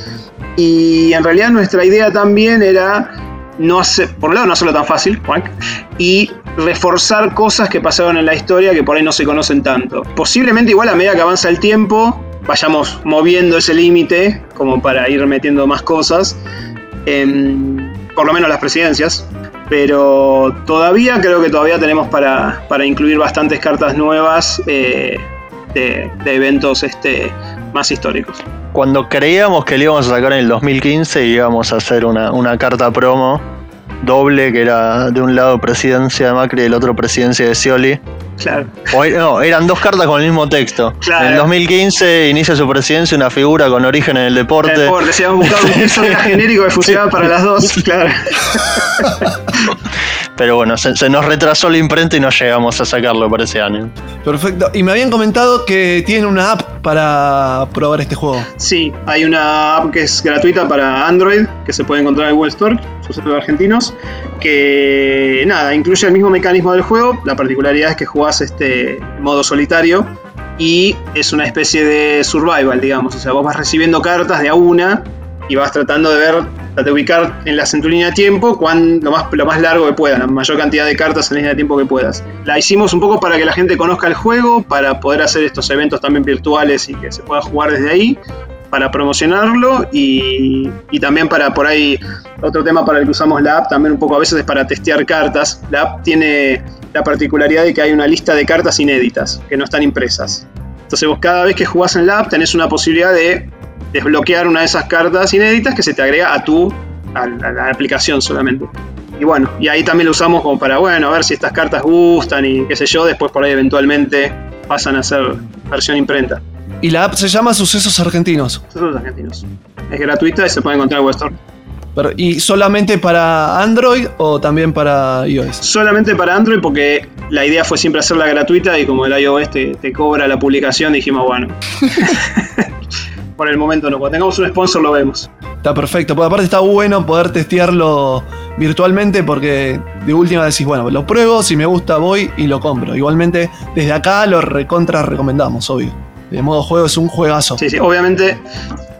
Y en realidad nuestra idea también era no hacer, por un lado no hacerlo tan fácil, y reforzar cosas que pasaron en la historia que por ahí no se conocen tanto. Posiblemente igual a medida que avanza el tiempo, vayamos moviendo ese límite como para ir metiendo más cosas, en, por lo menos las presidencias. Pero todavía creo que todavía tenemos para, para incluir bastantes cartas nuevas eh, de, de eventos este, más históricos. Cuando creíamos que le íbamos a sacar en el 2015, íbamos a hacer una, una carta promo doble, que era de un lado presidencia de Macri y del otro presidencia de Scioli. Claro. O, no, eran dos cartas con el mismo texto. Claro. En el 2015 inicia su presidencia una figura con origen en el deporte. El deporte, si habíamos buscado un personaje genérico que funcionaba para las dos, claro. Pero bueno, se, se nos retrasó la imprenta y no llegamos a sacarlo para ese año. Perfecto. Y me habían comentado que tienen una app para probar este juego. Sí, hay una app que es gratuita para Android, que se puede encontrar en Google Store, sucesos argentinos, que nada, incluye el mismo mecanismo del juego, la particularidad es que jugás este modo solitario y es una especie de survival, digamos, o sea, vos vas recibiendo cartas de a una y vas tratando de ver, de ubicar en la en tu línea de tiempo lo, más, lo más largo que puedas, la mayor cantidad de cartas en la línea de tiempo que puedas. La hicimos un poco para que la gente conozca el juego, para poder hacer estos eventos también virtuales y que se pueda jugar desde ahí, para promocionarlo y, y también para por ahí, otro tema para el que usamos la app también un poco a veces es para testear cartas. La app tiene la particularidad de que hay una lista de cartas inéditas, que no están impresas. Entonces vos cada vez que jugás en la app tenés una posibilidad de desbloquear una de esas cartas inéditas que se te agrega a tu a la, a la aplicación solamente. Y bueno, y ahí también lo usamos como para, bueno, a ver si estas cartas gustan y qué sé yo, después por ahí eventualmente pasan a ser versión imprenta. Y la app se llama Sucesos Argentinos. Esos son los argentinos. Es gratuita y se puede encontrar en Web Store. ¿Y solamente para Android o también para iOS? Solamente para Android porque la idea fue siempre hacerla gratuita y como el iOS te, te cobra la publicación, dijimos, bueno. por el momento no, cuando tengamos un sponsor lo vemos. Está perfecto, porque aparte está bueno poder testearlo virtualmente porque de última decís, bueno, lo pruebo, si me gusta voy y lo compro. Igualmente, desde acá lo recontra recomendamos, obvio. De modo juego es un juegazo. Sí, sí, obviamente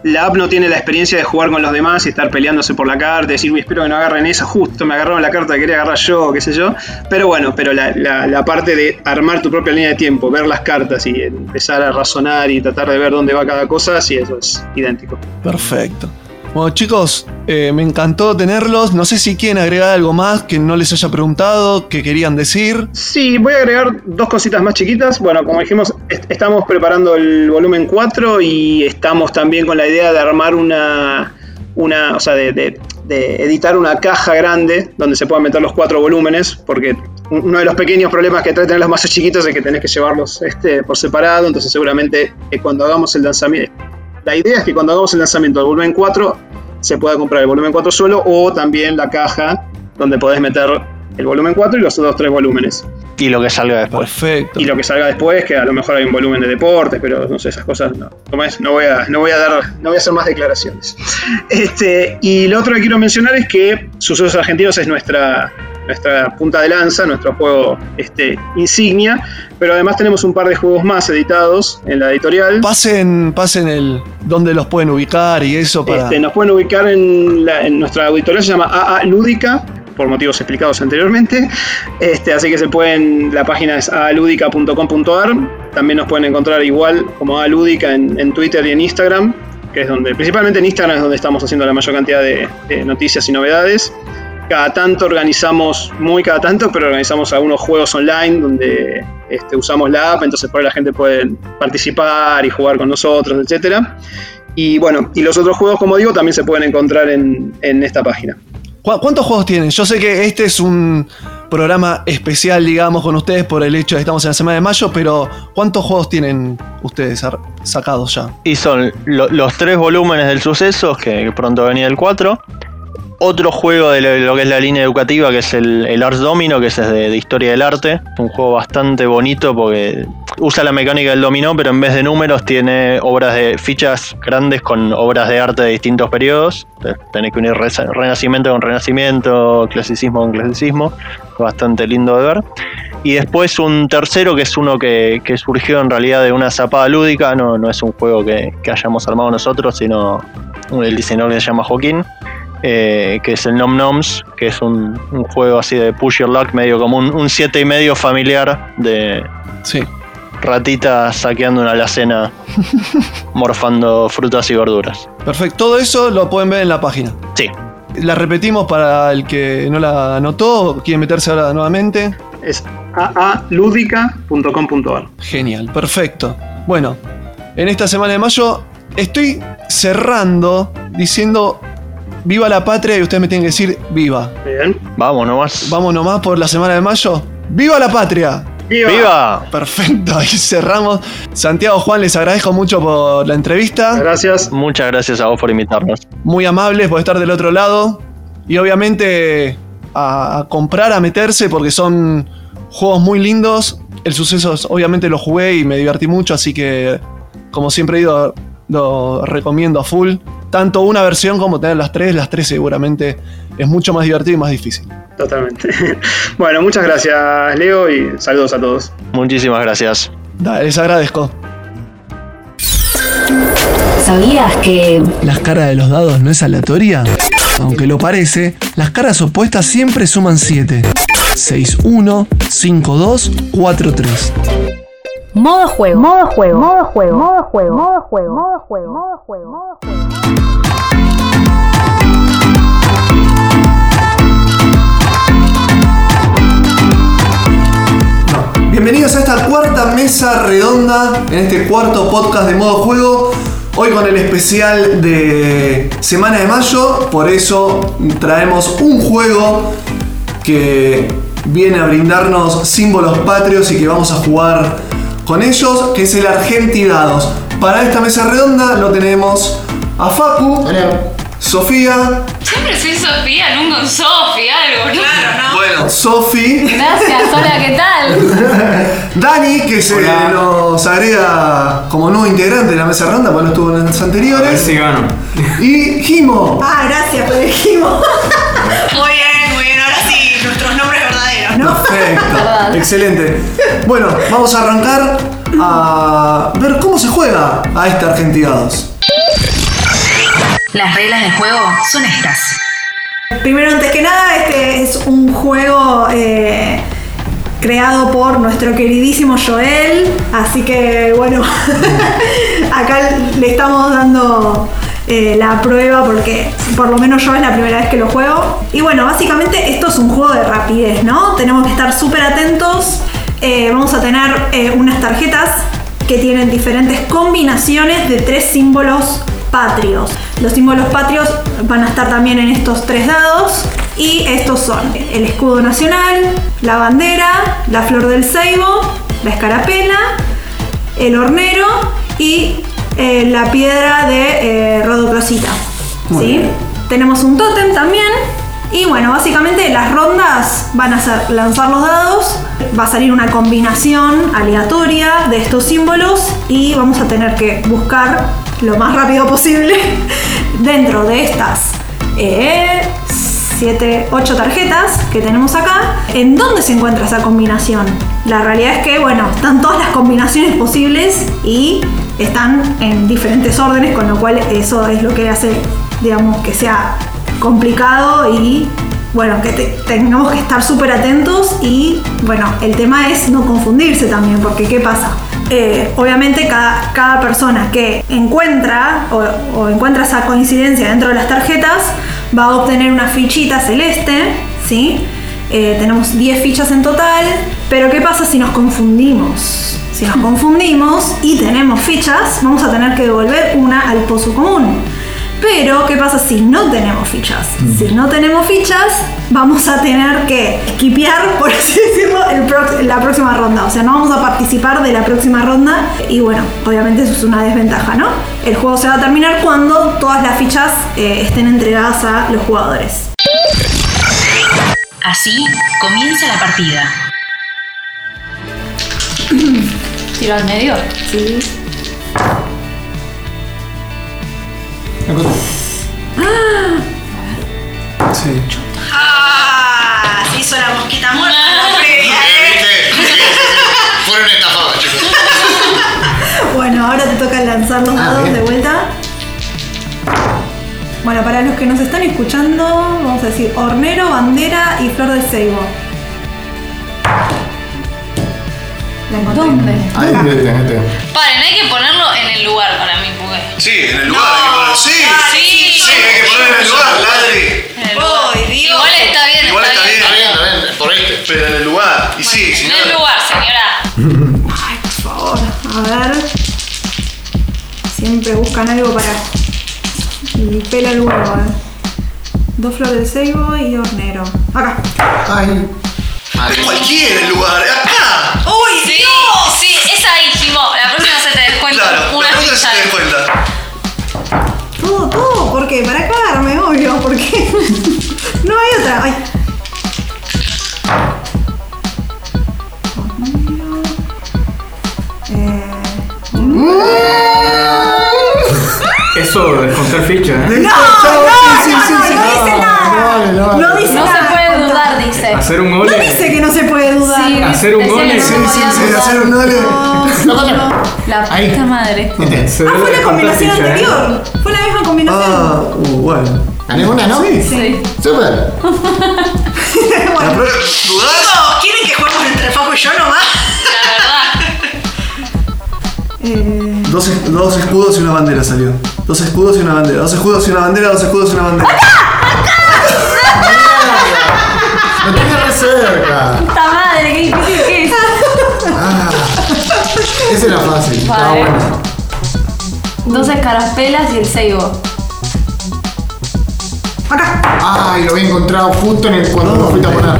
la app no tiene la experiencia de jugar con los demás y estar peleándose por la carta, decir, uy, espero que no agarren esa, justo me agarraron la carta que quería agarrar yo, qué sé yo. Pero bueno, pero la, la- la parte de armar tu propia línea de tiempo, ver las cartas y empezar a razonar y tratar de ver dónde va cada cosa, sí, eso es idéntico. Perfecto. Bueno, chicos, eh, me encantó tenerlos. No sé si quieren agregar algo más que no les haya preguntado, que querían decir. Sí, voy a agregar dos cositas más chiquitas. Bueno, como dijimos, est- estamos preparando el volumen 4 y estamos también con la idea de armar una, una o sea, de, de- de editar una caja grande donde se puedan meter los cuatro volúmenes, porque uno de los pequeños problemas que trae tener los mazos chiquitos es que tenés que llevarlos este, por separado, entonces seguramente eh, cuando hagamos el lanzamiento, la idea es que cuando hagamos el lanzamiento del volumen 4 se pueda comprar el volumen 4 solo o también la caja donde podés meter el volumen 4 y los otros tres volúmenes. Y lo que salga después. Perfecto. Y lo que salga después, que a lo mejor hay un volumen de deportes, pero no sé, esas cosas no. ¿Cómo es? No voy a, no voy a dar, no voy a hacer más declaraciones. Este, y lo otro que quiero mencionar es que Sucesos Argentinos es nuestra, nuestra punta de lanza, nuestro juego este, insignia, pero además tenemos un par de juegos más editados en la editorial. Pasen, pasen el dónde los pueden ubicar y eso para. Este, nos pueden ubicar en, la- en nuestra editorial, se llama AA Lúdica, por motivos explicados anteriormente. Este, así que se pueden, la página es aaludica.com.ar. También nos pueden encontrar igual como AA Lúdica en, en Twitter y en Instagram, que es donde, principalmente en Instagram es donde estamos haciendo la mayor cantidad de, de noticias y novedades. Cada tanto organizamos, muy cada tanto, pero organizamos algunos juegos online donde este, usamos la app, entonces por ahí la gente puede participar y jugar con nosotros, etcétera. Y bueno, y los otros juegos, como digo, también se pueden encontrar en, en esta página. ¿Cu- ¿Cuántos juegos tienen? Yo sé que este es un programa especial, digamos, con ustedes por el hecho de que estamos en la semana de mayo, pero ¿cuántos juegos tienen ustedes sacados ya? Y son lo- los tres volúmenes del suceso, que pronto venía el 4. Otro juego de lo, que es la línea educativa, que es el, el Ars Domino, que es de, de historia del arte. Un juego bastante bonito porque usa la mecánica del dominó, pero en vez de números tiene obras de fichas grandes con obras de arte de distintos periodos. Tenés que unir renacimiento con renacimiento, clasicismo con clasicismo. Bastante lindo de ver. Y después un tercero que es uno que, que surgió en realidad de una zapada lúdica, no, no es un juego que, que hayamos armado nosotros, sino el diseñador que se llama Joaquín, eh, que es el Nom Noms, que es un, un juego así de push your luck, medio como un, un siete y medio familiar de Sí. ratitas saqueando una alacena, morfando frutas y verduras. Perfecto. Todo eso lo pueden ver en la página. Sí, La repetimos para el que no la anotó, quiere meterse ahora nuevamente. Es aaludica.com.ar. Genial, perfecto. Bueno, en esta semana de mayo estoy cerrando diciendo viva la patria y ustedes me tienen que decir viva. Bien. vamos nomás. Vamos nomás por la semana de mayo. ¡Viva la patria! ¡Viva! Perfecto, y cerramos. Santiago Juan, les agradezco mucho por la entrevista. Gracias. Muchas gracias a vos por invitarnos. Muy amables por estar del otro lado. Y obviamente a, a comprar, a meterse, porque son juegos muy lindos. El suceso es- obviamente lo jugué y me divertí mucho, así que como siempre he ido, lo recomiendo a full. Tanto una versión como tener las tres, las tres seguramente es mucho más divertido y más difícil. Totalmente. Bueno, muchas gracias, Leo, y saludos a todos. Muchísimas gracias. Dale, les agradezco. ¿Sabías que ¿Las caras de los dados no es aleatoria? Aunque lo parece, las caras opuestas siempre suman 7. 6, 1, 5, 2, 4, 3. Modo juego? Modo juego. Modo juego. Modo juego. Modo juego. Modo juego. Modo juego. Modo juego. Bienvenidos a esta cuarta mesa redonda en este cuarto podcast de modo juego. Hoy con el especial de Semana de Mayo, por eso traemos un juego que viene a brindarnos símbolos patrios y que vamos a jugar con ellos, que es el Argentidados. Para esta mesa redonda lo tenemos a Facu, Sofía, Siempre soy Sofía, nunca un Sofi, algo. Claro, ¿no? bueno, Sofi, Gracias, hola, ¿qué tal? Dani, que se nos agrega como nuevo integrante de la mesa redonda, porque no estuvo en las anteriores. gano. Y Jimo. Ah, gracias, lo dijimos. Muy ¿no? Perfecto. Excelente. Bueno, vamos a arrancar a ver cómo se juega a este Argentidados. Las reglas del juego son estas. Primero, antes que nada, este es un juego eh, creado por nuestro queridísimo Joel. Así que, bueno, acá le estamos dando eh, la prueba porque por lo menos yo es la primera vez que lo juego. Y bueno, básicamente esto es un juego de rapidez, ¿no? Tenemos que estar súper atentos. Eh, vamos a tener eh, unas tarjetas que tienen diferentes combinaciones de tres símbolos patrios. Los símbolos patrios van a estar también en estos tres dados y estos son el escudo nacional, la bandera, la flor del ceibo, la escarapela, el hornero y eh, la piedra de eh, rodocrosita. ¿sí? Tenemos un tótem también. Y bueno, básicamente las rondas van a ser lanzar los dados, va a salir una combinación aleatoria de estos símbolos y vamos a tener que buscar lo más rápido posible dentro de estas 7, 8 tarjetas que tenemos acá, en dónde se encuentra esa combinación. La realidad es que, bueno, están todas las combinaciones posibles y están en diferentes órdenes, con lo cual eso es lo que hace, digamos, que sea complicado y, bueno, que te- tengamos que estar súper atentos y, bueno, el tema es no confundirse también, porque ¿qué pasa? Eh, obviamente cada, cada persona que encuentra o, o encuentra esa coincidencia dentro de las tarjetas va a obtener una fichita celeste, ¿sí? Eh, tenemos 10 fichas en total, pero ¿qué pasa si nos confundimos? Si nos confundimos y tenemos fichas, vamos a tener que devolver una al pozo común. Pero, ¿qué pasa si no tenemos fichas? Si no tenemos fichas, vamos a tener que esquipear, por así decirlo, el la próxima ronda. O sea, no vamos a participar de la próxima ronda. Y bueno, obviamente eso es una desventaja, ¿no? El juego se va a terminar cuando todas las fichas eh, estén entregadas a los jugadores. Así comienza la partida. Tiro al medio. Sí. Sí. ¡Ah! Se hizo la mosquita muerta en la previa, ¿eh? Fueron estafados, chicos. Bueno, ahora te toca lanzar los dados de vuelta. Bueno, para los que nos están escuchando, vamos a decir hornero, bandera y flor de ceibo. La. ¿Dónde? Ahí, este, este. Paren, hay que ponerlo en el lugar para mí, porque. Sí, en el lugar hay que poner. Sí, Sí, sí, hay que poner en el lugar, ladri. En el lugar. ¡Ay, Dios! Igual está bien, Igual está, está bien. Está bien, está bien, por este. Pero en el lugar. Y sí, si En no. el lugar, señora. Ay, por favor. A ver. Siempre buscan algo para pela el huevo. eh. Dos flores de ceibo y hornero. Acá. Ay. En cualquier lugar, acá. ¡Uy, Sí, es ahí, Jimo. La próxima se te descuenta Claro, una la próxima se te descuenta. Todo, todo. ¿Por qué? Para cagarme, obvio. Porque no hay otra. Ay. Eso de contar ficha, ¿eh? No, no, no, sí, sí, sí, no, sí, no no, dice nada. no, No dice No nada. se puede dudar, dice. Hacer un No gole. dice que no se puede dudar. Sí, Hacer un no sí, Sí, hacer un gole. La Ahí. puta madre. Ah, fue la combinación ficha, ¿eh? anterior. Fue la misma combinación. Ah, uh, bueno. ¿Gané una, no? Sí. Sí. Super. Bueno. No, ¿quieren que juguemos entre Fajo y yo nomás? La verdad. eh, Dos, es- dos escudos y una bandera salió. Dos escudos y una bandera. Dos escudos y una bandera. Dos escudos y una bandera. Lo tenía re cerca. Puta madre, qué difícil que es. Ah, ese era fácil. Estaba Vale. bueno. Dos escarapelas y el ceibo. acá. Ay, lo había encontrado justo en el cuando lo fuiste a poner.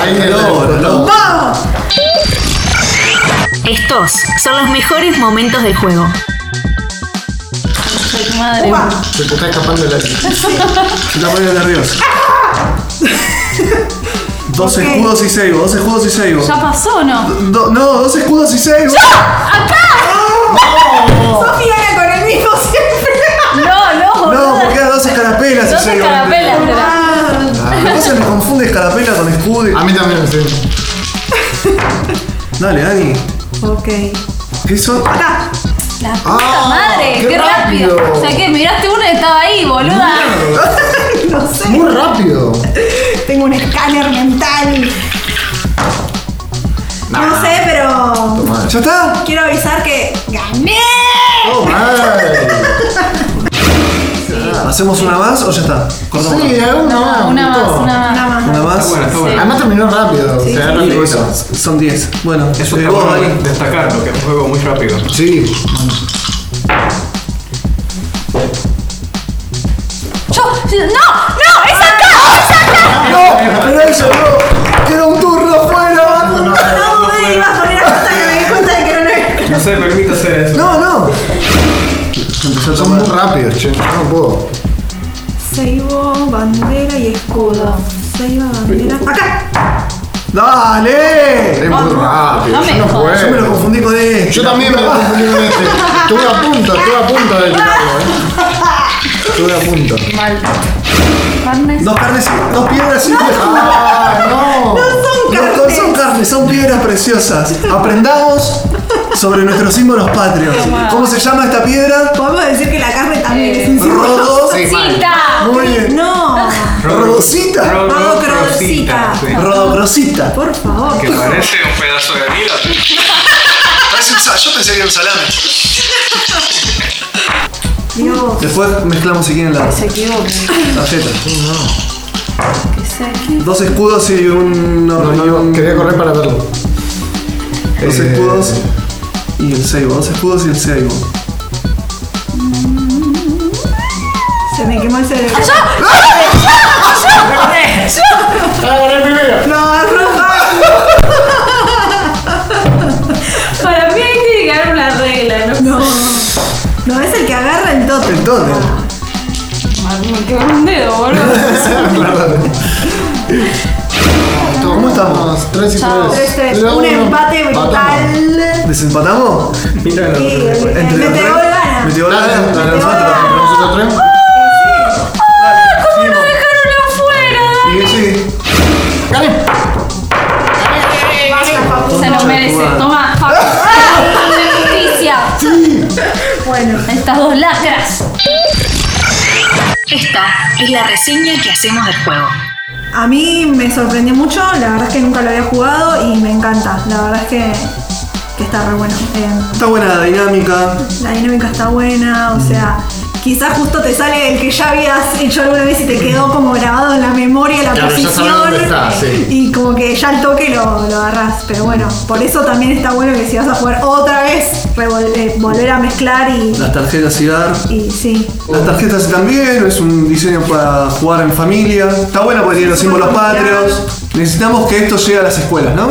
Ahí en el No, no. ¡Vamos! Estos son los mejores momentos del juego. Tu madre. Se te está escapando el aire. Se está poniendo nervioso. Ok. escudos y seibo. Dos escudos y seibo. ¿Ya pasó o no? Do- no, dos escudos y seibo. Sofía con el mismo siempre. No, no. No, porque eran dos escarapelas y Dos seibo. escarapelas, pero. Ah, Lo que pasa es que me confunde escarapela con escudo. y- A mí también, sí. Dale, Dani. Ok. ¿Qué son? Acá. La puta Ah, madre, qué qué, rápido. rápido. O sea que miraste uno y estaba ahí, boluda. No sé. Muy rápido. Tengo un escáner mental. No sé, pero ¿Ya está? quiero avisar que gané. Oh, ¿Hacemos una más o ya está? Cortamos. Sí, una más. No, una me más, gustó. una más. Más. Una más. Está bueno, está bueno. Además terminó rápido. Y rápido. Son 10. Bueno, Eso eh, está vos, bueno Dani. destacarlo, que es un juego muy rápido. Sí. Yo, no, no, es acá, es acá. No, pero eso no. Quiero un turno afuera. No, me iba a poner hasta que me di cuenta de que no era. No se permite hacer eso. No, no. Empezó a Son muy rápidos, che. Yo no puedo. Seibo, bandera y escudo. Seibo, bandera. Acá. ¡Dale! Es muy rápido. no me yo no jodas. Yo me lo confundí con este. Yo también me lo confundí con este. Estuve a punto, estuve a punto de tirarlo, eh. Estuve a punto. Mal. Carnes. Dos carnes, dos piedras y escudo. Ah, no. Son No, carnes. son carnes, son piedras preciosas. Aprendamos sobre nuestros símbolos patrios. ¿Cómo se llama esta piedra? Podemos decir que la carne también es un símbolo. Rodo. Sí, mal. Cita. Muy bien. No. Rodocita. Rodocrosita. sí. Rodocrosita. Por favor. Que parece un pedazo de vida. Parece un sa- Yo pensé que era un salame. Dios. Después mezclamos si quieren la Se equivoca. se equivoca. Dos escudos y un. No, quería correr para verlo. Dos Eh, escudos y el seibo. Dos escudos y el seibo. Se me quemó el cerebro. ¡Ah, primero! No, es roja. Para mí ahí tiene que haber una regla, ¿no? No. No, es el que agarra el tote. El tótem. Me quedó un dedo, boludo. ¿Cómo estamos? 3 y Chao. 3. Tres, tres. Un empate brutal. ¿Desempatamos? Mira, Sí, el- el Entre los meteor tres. gana. Meteor Dale, gana. nosotros. tres. ¿Cómo lo dejaron afuera? Y sí. ¡Gané! Se lo merece. Toma, Fabi. Justicia. Bueno. Estas dos lacras. Esta es la reseña que hacemos del juego. A mí me sorprendió mucho, la verdad es que nunca lo había jugado y me encanta. La verdad es que, que está re bueno. Eh, Está buena la dinámica. la dinámica está buena, o sea, quizás justo te sale el que ya habías hecho alguna vez y te quedó como grabado en la memoria la Claro, posición dónde está, sí. y como que ya al toque lo, lo agarrás. Pero bueno, por eso también está bueno que si vas a jugar otra vez, eh, volver a mezclar y, Las tarjetas cigar. y sí. Las tarjetas también, es un diseño para jugar en familia. Está buena porque tiene los símbolos patrios. Necesitamos que esto llegue a las escuelas, ¿no?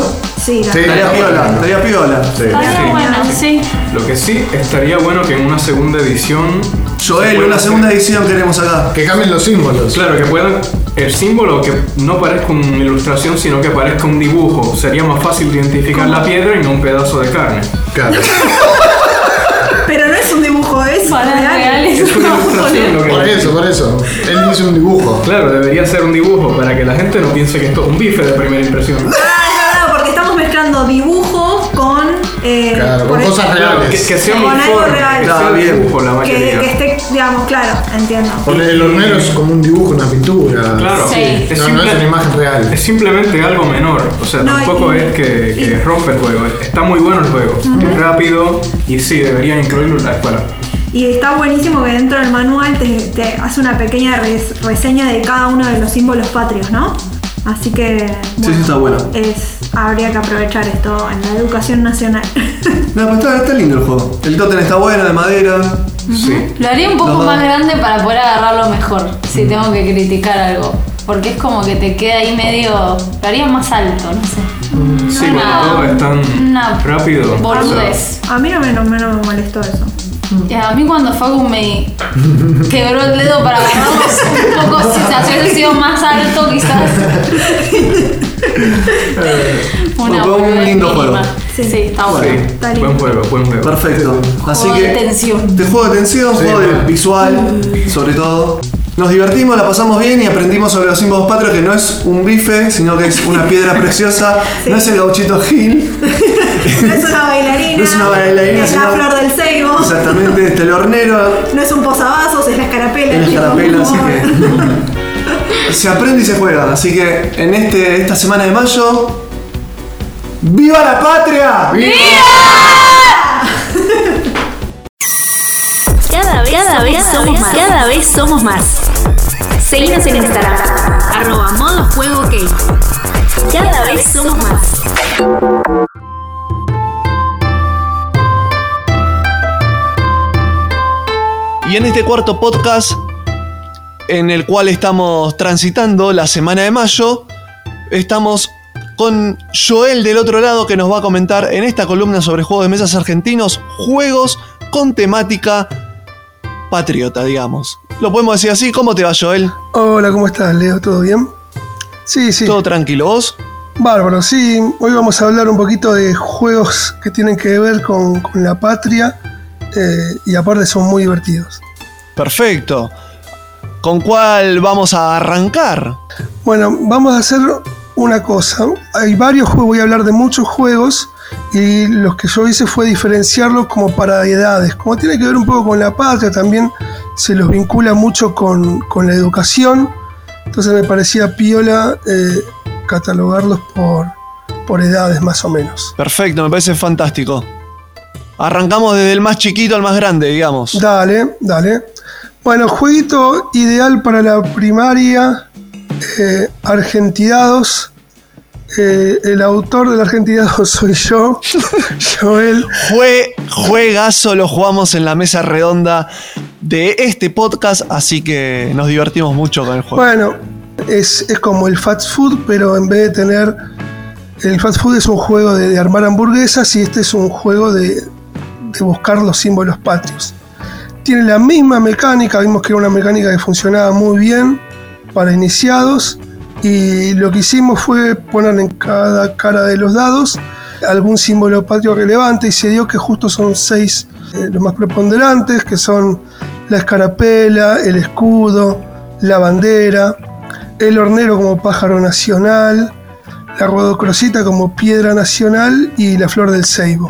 Sí, la- Estaría piola, estaría piola. Estaría bueno, sí. Lo que sí estaría bueno que en una segunda edición. Joel, una hacer- segunda edición queremos acá. Que cambien los símbolos. Claro, que puedan. El símbolo que no parezca una ilustración, sino que parezca un dibujo. Sería más fácil identificar la piedra y no un pedazo de carne. Claro. Pero no es un dibujo, es Para real. reales. Es una ilustración lo que. Por eso, por eso. Él dice un dibujo. Claro, debería ser un dibujo para que la gente no piense que esto es un bife de primera impresión. mezclando dibujos con. eh, Claro, con cosas Claro, que, reales. que sea Con algo uniforme, real. que sea bien. dibujo la Que, que esté, digamos, claro, entiendo. Porque el hornero es como un dibujo, una pintura. Claro, Sí. es, No, no simple- es una imagen real. es simplemente algo menor. O sea, No, tampoco y- es que, que y- rompe el juego. Está muy bueno el juego. Es rápido y sí, deberían incluirlo en la escuela. Y está buenísimo que dentro del manual te, te hace una pequeña res- reseña de cada uno de los símbolos patrios, ¿no? Así que. Sí, sí, está bueno. Es, habría que aprovechar esto en la educación nacional. No, pero está, está lindo el juego. El tótem está bueno, de madera. Sí. Lo haría un poco más grande para poder agarrarlo mejor, si tengo que criticar algo. Porque es como que te queda ahí medio. Lo haría más alto, no sé. Sí, cuando todo es tan rápido. Boludez. A mí no me, no, me- no me molestó eso. Y a mí cuando Facu me quebró el dedo para agarrarlo un poco, si se hubiese sido más alto quizás. Una Fue un lindo mínima. juego. Sí, está Sí, bueno. Está lindo. buen juego, buen juego. Perfecto. Así Juego que. de tensión. De juego de tensión, juego de visual, sobre todo. Nos divertimos, la pasamos bien y aprendimos sobre los símbolos patrios que no es un bife, sino que es una piedra preciosa. No es el gauchito Gil. No es una bailarina. No es una bailarina, Es la sino- flor del ceibo. Exactamente, este el hornero, No es un posavasos, es la escarapela. en la escarapela, así que. Se aprende y se juega. Así que en este, esta semana de mayo. ¡Viva la patria! Cada vez, cada vez somos más. Cada vez somos más. Seguinos en Instagram. Arroba modo juego. Cada vez somos más. Y en este cuarto podcast, en el cual estamos transitando la semana de mayo, estamos con Joel del otro lado que nos va a comentar en esta columna sobre juegos de mesas argentinos, juegos con temática patriota, digamos. ¿Lo podemos decir así? ¿Cómo te va, Joel? Hola, ¿cómo estás, Leo? ¿Todo bien? Sí, sí. ¿Todo tranquilo? ¿Vos? Bárbaro, sí. Hoy vamos a hablar un poquito de juegos que tienen que ver con, con la patria eh, y aparte son muy divertidos. Perfecto. ¿Con cuál vamos a arrancar? Bueno, vamos a hacer una cosa. Hay varios juegos, voy a hablar de muchos juegos y los que yo hice fue diferenciarlos como para edades. Como tiene que ver un poco con la patria, también se los vincula mucho con, con la educación. Entonces me parecía piola eh, catalogarlos por, por edades más o menos. Perfecto, me parece fantástico. Arrancamos desde el más chiquito al más grande, digamos. Dale, dale. Bueno, jueguito ideal para la primaria, eh, Argentidados. Eh, el autor del Argentidados soy yo, Joel. Jue, juegazo lo jugamos en la mesa redonda de este podcast, así que nos divertimos mucho con el juego. Bueno, es, es como el fast food, pero en vez de tener. El fast food es un juego de, de armar hamburguesas y este es un juego de, de buscar los símbolos patrios. Tiene la misma mecánica, vimos que era una mecánica que funcionaba muy bien para iniciados y lo que hicimos fue poner en cada cara de los dados algún símbolo patrio relevante y se dio que justo son seis eh, los más preponderantes, que son la escarapela, el escudo, la bandera, el hornero como pájaro nacional, la rodocrosita como piedra nacional y la flor del ceibo.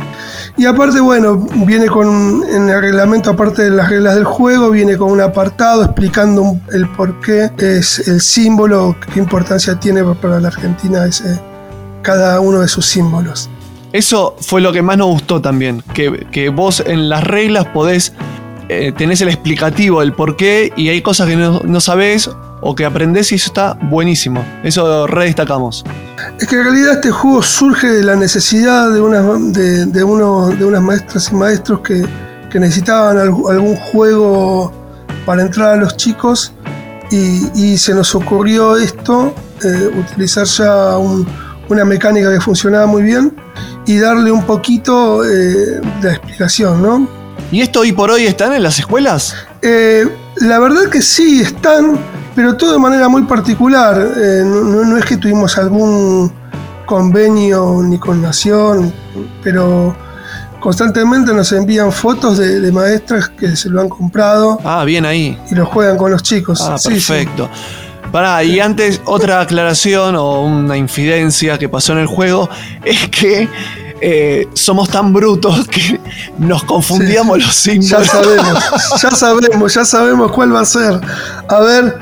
Y aparte, bueno, viene con, en el reglamento, aparte de las reglas del juego, viene con un apartado explicando el por qué es el símbolo, qué importancia tiene para la Argentina ese, cada uno de sus símbolos. Eso fue lo que más nos gustó también, que, que vos en las reglas podés, eh, tenés el explicativo, el por qué, y hay cosas que no, no sabés o que aprendés y eso está buenísimo. Eso re destacamos. Es que en realidad este juego surge de la necesidad de unas, de, de unas maestras y maestros que, que necesitaban algún juego para entrar a los chicos y, se nos ocurrió esto, eh, utilizar ya un, una mecánica que funcionaba muy bien y darle un poquito eh, de explicación, ¿no? ¿Y esto hoy por hoy están en las escuelas? Eh, la verdad que sí, están, pero todo de manera muy particular. Eh, no, es que tuvimos algún convenio ni con Nación, pero constantemente nos envían fotos de, de maestras que se lo han comprado Ah, bien ahí. y lo juegan con los chicos. Ah, Sí, sí. perfecto. Pará, y antes otra aclaración o una infidencia que pasó en el juego es que eh, somos tan brutos que nos confundíamos los símbolos. Ya sabemos, ya sabemos, ya sabemos cuál va a ser. A ver,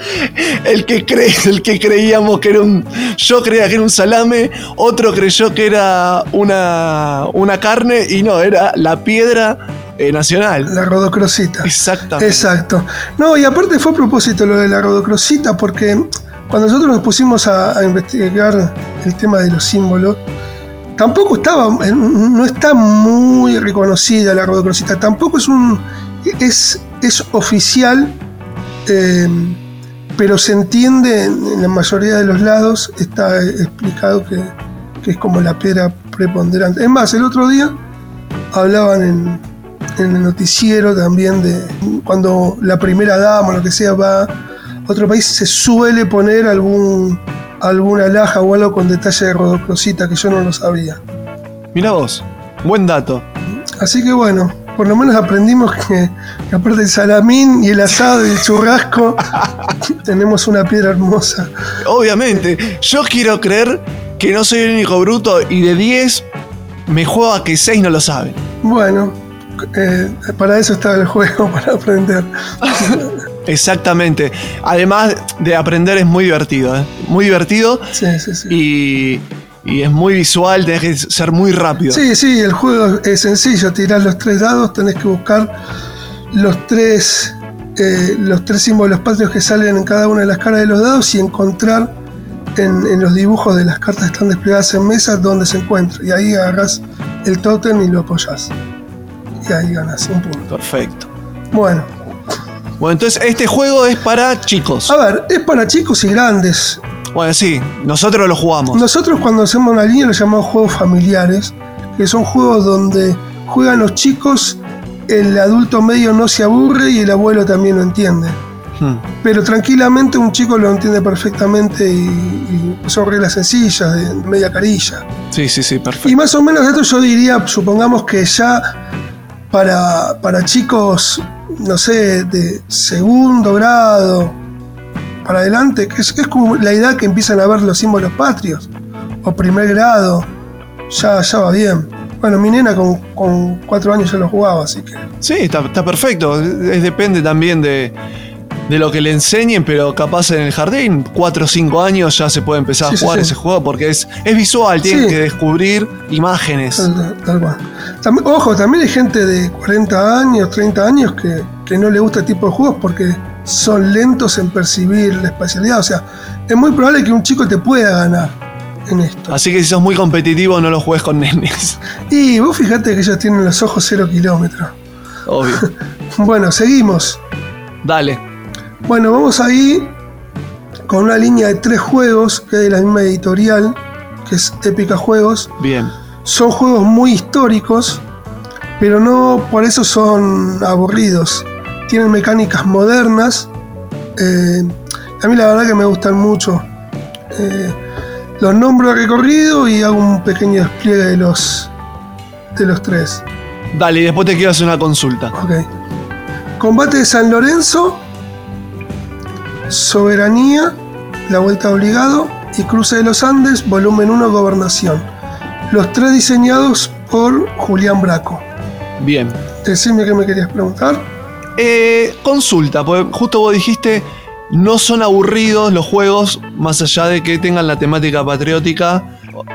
El que cree, el que creíamos que era un. Yo creía que era un salame, otro creyó que era una, una carne y no, era la piedra eh, nacional. la rodocrosita. Exactamente. Exacto. No, y aparte fue a propósito lo de la rodocrosita, porque cuando nosotros nos pusimos a, a investigar el tema de los símbolos, tampoco estaba, eh, no está muy reconocida la rodocrosita, tampoco es un, es, es oficial, eh, pero se entiende en, la mayoría de los lados, está explicado que, que es como la piedra preponderante. Es más, el otro día hablaban en, en el noticiero también de cuando la primera dama lo que sea va otro país, se suele poner algún alguna alhaja o algo con detalle de rodocrosita que yo no lo sabía. Mira vos, buen dato. Así que bueno, por lo menos aprendimos que, que aparte del salamín y el asado y el churrasco, tenemos una piedra hermosa. Obviamente, yo quiero creer que no soy el único bruto y de 10 me juego a que 6 no lo saben. Bueno, eh, para eso estaba el juego, para aprender. Exactamente. Además de aprender es muy divertido, ¿eh? Muy divertido. Sí, sí, sí. Y, y es muy visual, tenés que ser muy rápido. Sí, sí, el juego es sencillo. Tirás los tres dados, tenés que buscar los tres, eh, los tres símbolos patrios que salen en cada una de las caras de los dados y encontrar en, en los dibujos de las cartas que están desplegadas en mesa dónde se encuentra. Y ahí agarrás el tótem y lo apoyás. Y ahí ganas un punto. Perfecto. Bueno, Bueno, entonces este juego es para chicos. a ver, es para chicos y grandes. Bueno, sí, nosotros lo jugamos. Nosotros cuando hacemos una línea lo llamamos juegos familiares, que son juegos donde juegan los chicos, el adulto medio no se aburre y el abuelo también lo entiende. Hmm. Pero tranquilamente un chico lo entiende perfectamente y, y son reglas sencillas, de media carilla. Sí, sí, sí, perfecto. Y más o menos esto yo diría, supongamos que ya para, para chicos, no sé, de segundo grado para adelante, que es, como la edad que empiezan a ver los símbolos patrios, o primer grado, ya, ya va bien. Bueno, mi nena con, cuatro años ya lo jugaba, así que... Sí, está, perfecto. Depende también de, de lo que le enseñen, pero capaz en el jardín, 4 o 5 años ya se puede empezar a sí, jugar sí. ese juego porque es, es visual, tienen que descubrir imágenes. Tal, tal cual. Tam- ojo, también hay gente de 40 años, 30 años que, que no le gusta este tipo de juegos porque son lentos en percibir la espacialidad. O sea, es muy probable que un chico te pueda ganar en esto. Así que si sos muy competitivo, no lo juegues con nenes. Y vos fíjate que ellos tienen los ojos cero kilómetros. Obvio. Bueno, seguimos. Dale. Bueno, vamos ahí con una línea de tres juegos que es de la misma editorial, que es Épica Juegos. Bien. Son juegos muy históricos, pero no por eso son aburridos. Tienen mecánicas modernas. eh, a mí la verdad que me gustan mucho. Eh, los nombro recorrido y hago un pequeño despliegue de los, de los tres. Dale, y después te quiero hacer una consulta. Ok. Combate de San Lorenzo, Soberanía, La Vuelta Obligado y Cruce de los Andes, volumen 1, Gobernación. Los tres diseñados por Julián Braco. Bien. Decime qué me querías preguntar. Eh, consulta, porque justo vos dijiste, no son aburridos los juegos, más allá de que tengan la temática patriótica.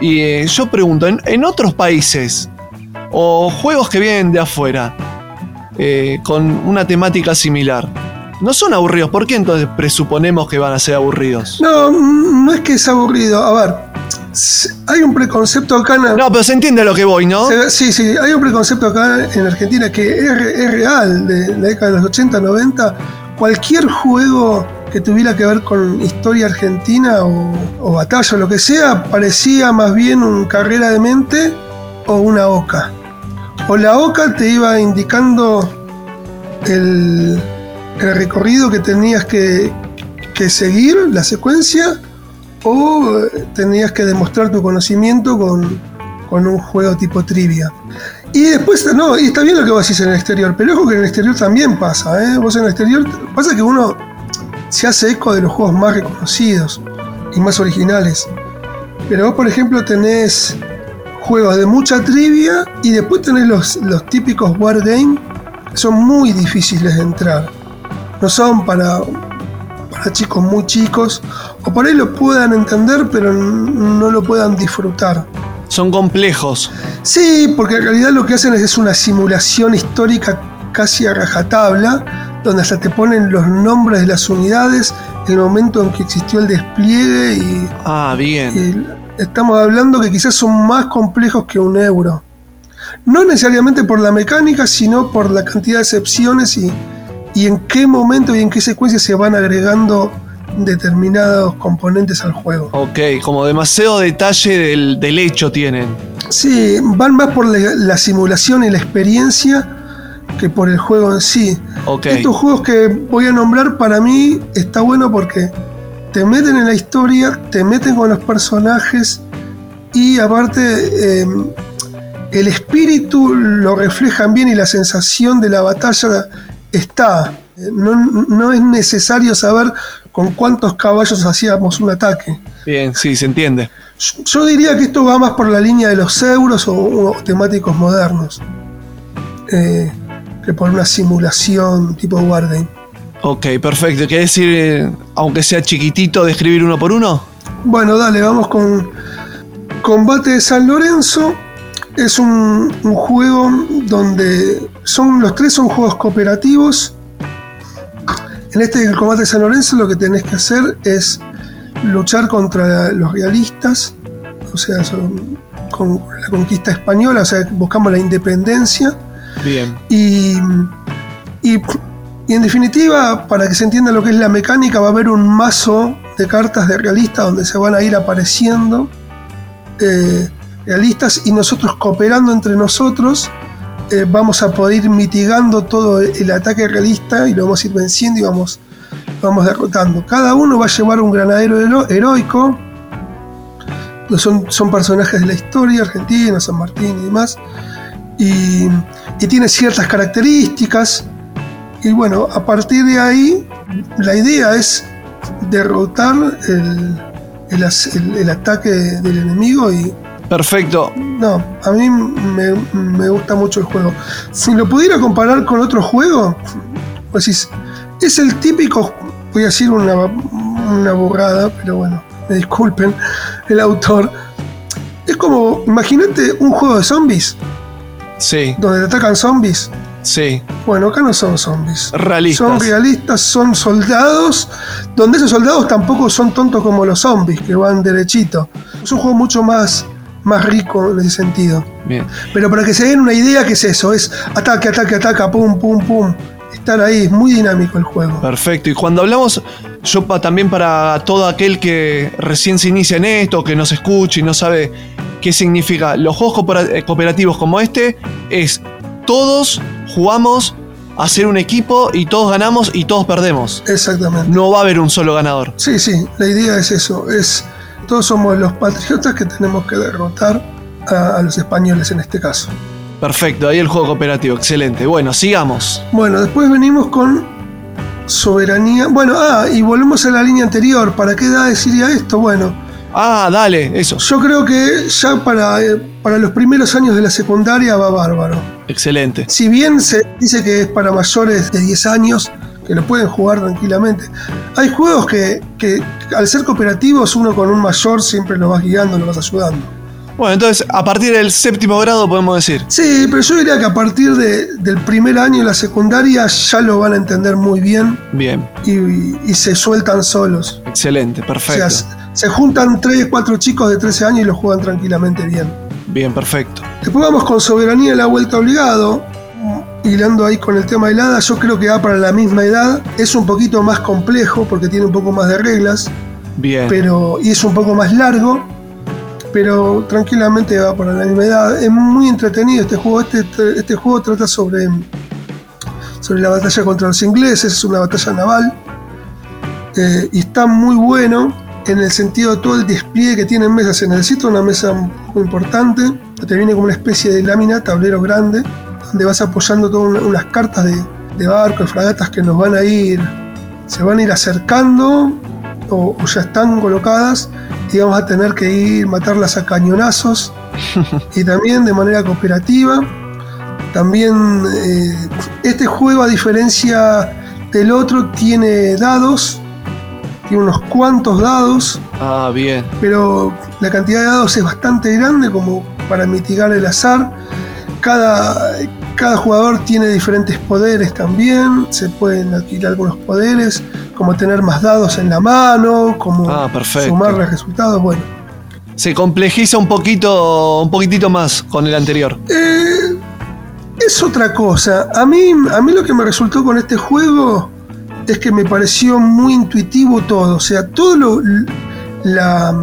Y eh, yo pregunto, ¿en, en otros países, o juegos que vienen de afuera, eh, con una temática similar, no son aburridos? ¿Por qué entonces presuponemos que van a ser aburridos? No, no es que es aburrido. A ver, hay un preconcepto acá en... No, pero se entiende a lo que voy, ¿no? Sí, sí, hay un preconcepto acá en Argentina que es real, de la década de los 80, 90. Cualquier juego que tuviera que ver con historia argentina o, o batalla o lo que sea, parecía más bien un carrera de mente o una oca. O la oca te iba indicando el, el recorrido que tenías que, que seguir, la secuencia, o eh, tenías que demostrar tu conocimiento con, con un juego tipo trivia. Y después, no, y está bien lo que vos decís en el exterior, pero ojo que en el exterior también pasa, ¿eh? Vos en el exterior, pasa que uno se hace eco de los juegos más reconocidos y más originales. Pero vos, por ejemplo, tenés juegos de mucha trivia y después tenés los, los típicos wargame que son muy difíciles de entrar. No son para, para chicos muy chicos, o por ahí lo puedan entender, pero no lo puedan disfrutar. Son complejos. Sí, porque en realidad lo que hacen es una simulación histórica casi a rajatabla, donde hasta te ponen los nombres de las unidades, el momento en que existió el despliegue y, Ah, bien. y estamos hablando que quizás son más complejos que un euro. No necesariamente por la mecánica, sino por la cantidad de excepciones y, y en qué momento y en qué secuencia se van agregando determinados componentes al juego. Ok, como demasiado detalle del, del hecho tienen. Sí, van más por la, la simulación y la experiencia que por el juego en sí. Ok. Estos juegos que voy a nombrar para mí está bueno porque te meten en la historia, te meten con los personajes y aparte eh, el espíritu lo reflejan bien y la sensación de la batalla está. No, no es necesario saber con cuántos caballos hacíamos un ataque. Bien, sí, se entiende. Yo diría que esto va más por la línea de los euros o, o temáticos modernos. eh, que por una simulación tipo Wargame. Ok, perfecto. ¿Querés decir, eh, aunque sea chiquitito, describir uno por uno? Bueno, dale, vamos con Combate de San Lorenzo. Es un, un juego donde son los tres son juegos cooperativos. En este el Combate de San Lorenzo lo que tenés que hacer es luchar contra los realistas, o sea, son con la conquista española, o sea, buscamos la independencia. Bien. Y, y, y en definitiva, para que se entienda lo que es la mecánica, va a haber un mazo de cartas de realistas donde se van a ir apareciendo eh, realistas y nosotros cooperando entre nosotros eh, vamos a poder ir mitigando todo el ataque realista y lo vamos a ir venciendo y vamos, vamos derrotando. Cada uno va a llevar un granadero hero- heroico. Son, son personajes de la historia argentina, San Martín y demás y, y tiene ciertas características. Y bueno, a partir de ahí, la idea es derrotar el, el- el ataque del enemigo y... Perfecto. No, a mí me, me gusta mucho el juego. Si lo pudiera comparar con otro juego, pues decís, es el típico, voy a decir una, una pero bueno, me disculpen, el autor. Es como, imagínate un juego de zombies. Sí. Donde te atacan zombies. Sí. Bueno, acá no son zombies. Realistas. Son realistas, son soldados, donde esos soldados tampoco son tontos como los zombies, que van derechito. Es un juego mucho más, más rico en ese sentido. Bien. Pero para que se den una idea, ¿qué es eso? Es ataque, ataque, ataca, pum, pum, pum. Estar ahí, es muy dinámico el juego. Perfecto. Y cuando hablamos, yo pa- también para todo aquel que recién se inicia en esto, que nos escucha y no sabe qué significa, los juegos eh, cooperativos como este es todos jugamos a ser un equipo y todos ganamos y todos perdemos. Exactamente. No va a haber un solo ganador. Sí, sí, la idea es eso. Es, todos somos los patriotas que tenemos que derrotar a, a los españoles en este caso. Perfecto, ahí el juego cooperativo, excelente. Bueno, sigamos. Bueno, después venimos con soberanía. Bueno, ah, y volvemos a la línea anterior. ¿Para qué edades iría esto? Bueno. Ah, dale, eso. Yo creo que ya para, eh, para los primeros años de la secundaria va bárbaro. Excelente. Si bien se dice que es para mayores de 10 años, que lo pueden jugar tranquilamente, hay juegos que, que al ser cooperativos uno con un mayor siempre lo vas guiando, lo vas ayudando. Bueno, entonces a partir del séptimo grado podemos decir. Sí, pero yo diría que a partir de- del primer año de la secundaria ya lo van a entender muy bien Bien, y, y se sueltan solos. excelente, O perfecto. sea, se juntan 3, 4 chicos de 13 años y lo juegan tranquilamente bien. Bien, perfecto. Después vamos con Soberanía de la Vuelta Obligado. Hilando ahí con el tema del hada, yo creo que va para la misma edad. Es un poquito más complejo porque tiene un poco más de reglas, Bien. pero y es un poco más largo, pero tranquilamente va para la misma edad. Es muy entretenido este juego. Este, este, este juego trata sobre, sobre la batalla contra los ingleses, es una batalla naval. eh, y está muy bueno en el sentido de todo el despliegue que tiene en mesas. Se necesita una mesa muy importante, te viene como una especie de lámina, tablero grande, donde vas apoyando todas una- unas cartas de, de barcos, fragatas que nos van a ir, se van a ir acercando o, o ya están colocadas y vamos a tener que ir matarlas a cañonazos y también de manera cooperativa. También eh, este juego, a diferencia del otro, tiene dados, tiene unos cuantos dados, Ah, bien. pero la cantidad de dados es bastante grande como para mitigar el azar. Cada, cada jugador tiene diferentes poderes también, se pueden adquirir algunos poderes, como tener más dados en la mano, como Ah, sumarle resultados, bueno. Se complejiza un poquito, un poquitito más con el anterior. Eh, es otra cosa. A mí, a mí lo que me resultó con este juego es que me pareció muy intuitivo todo. O sea, todo lo, la,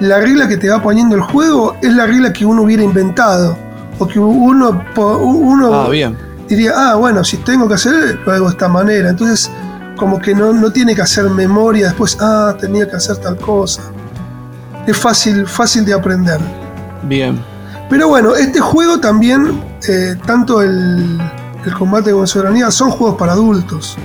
la regla que te va poniendo el juego es la regla que uno hubiera inventado. O que uno, uno Ah, bien. diría, ah, bueno, si tengo que hacer, lo hago de esta manera. Entonces, como que no, no tiene que hacer memoria después, ah, tenía que hacer tal cosa. Es fácil, fácil de aprender. Bien. Pero bueno, este juego también, eh, tanto el, el combate la soberanía, son juegos para adultos.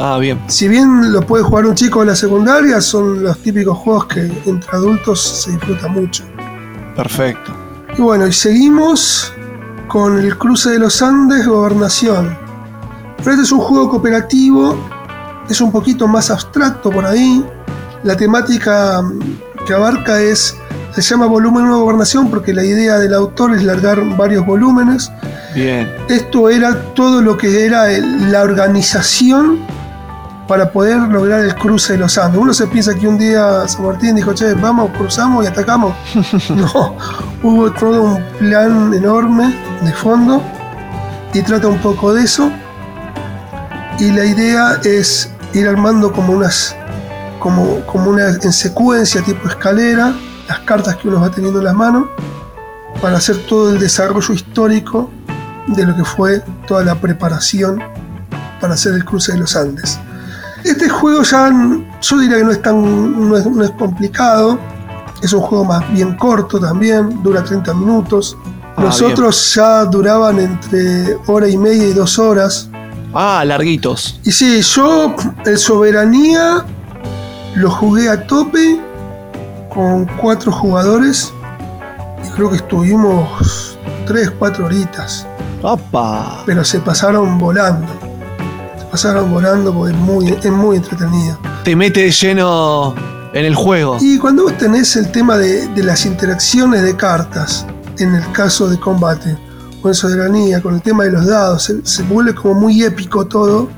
Ah, bien. Si bien lo puede jugar un chico de la secundaria, son los típicos juegos que entre adultos se disfruta mucho. Perfecto. Y bueno, y seguimos con el cruce de los Andes, Gobernación. Pero este es un juego cooperativo, es un poquito más abstracto por ahí. La temática que abarca es, se llama volumen 1 Gobernación porque la idea del autor es largar varios volúmenes. Bien. Esto era todo lo que era la organización para poder lograr el cruce de los Andes. Uno se piensa que un día San Martín dijo, che, vamos, cruzamos y atacamos. no, hubo todo un plan enorme de fondo y trata un poco de eso. Y la idea es ir armando como unas, como, como una en secuencia, tipo escalera, las cartas que uno va teniendo en las manos, para hacer todo el desarrollo histórico de lo que fue toda la preparación para hacer el cruce de los Andes. Este juego ya, yo diría que no es tan no es, no es complicado, es un juego más bien corto también, dura 30 minutos. Ah, Los bien. otros ya duraban entre hora y media y dos horas. Ah, larguitos. Y sí, yo el Soberanía lo jugué a tope con cuatro jugadores y creo que estuvimos 3, 4 horitas. ¡Opa! Pero se pasaron volando. Pasaron volando porque es muy, es muy entretenido. Te mete de lleno en el juego. Y cuando vos tenés el tema de, de las interacciones de cartas, en el caso de combate, con soberanía, con el tema de los dados, se, se vuelve como muy épico todo.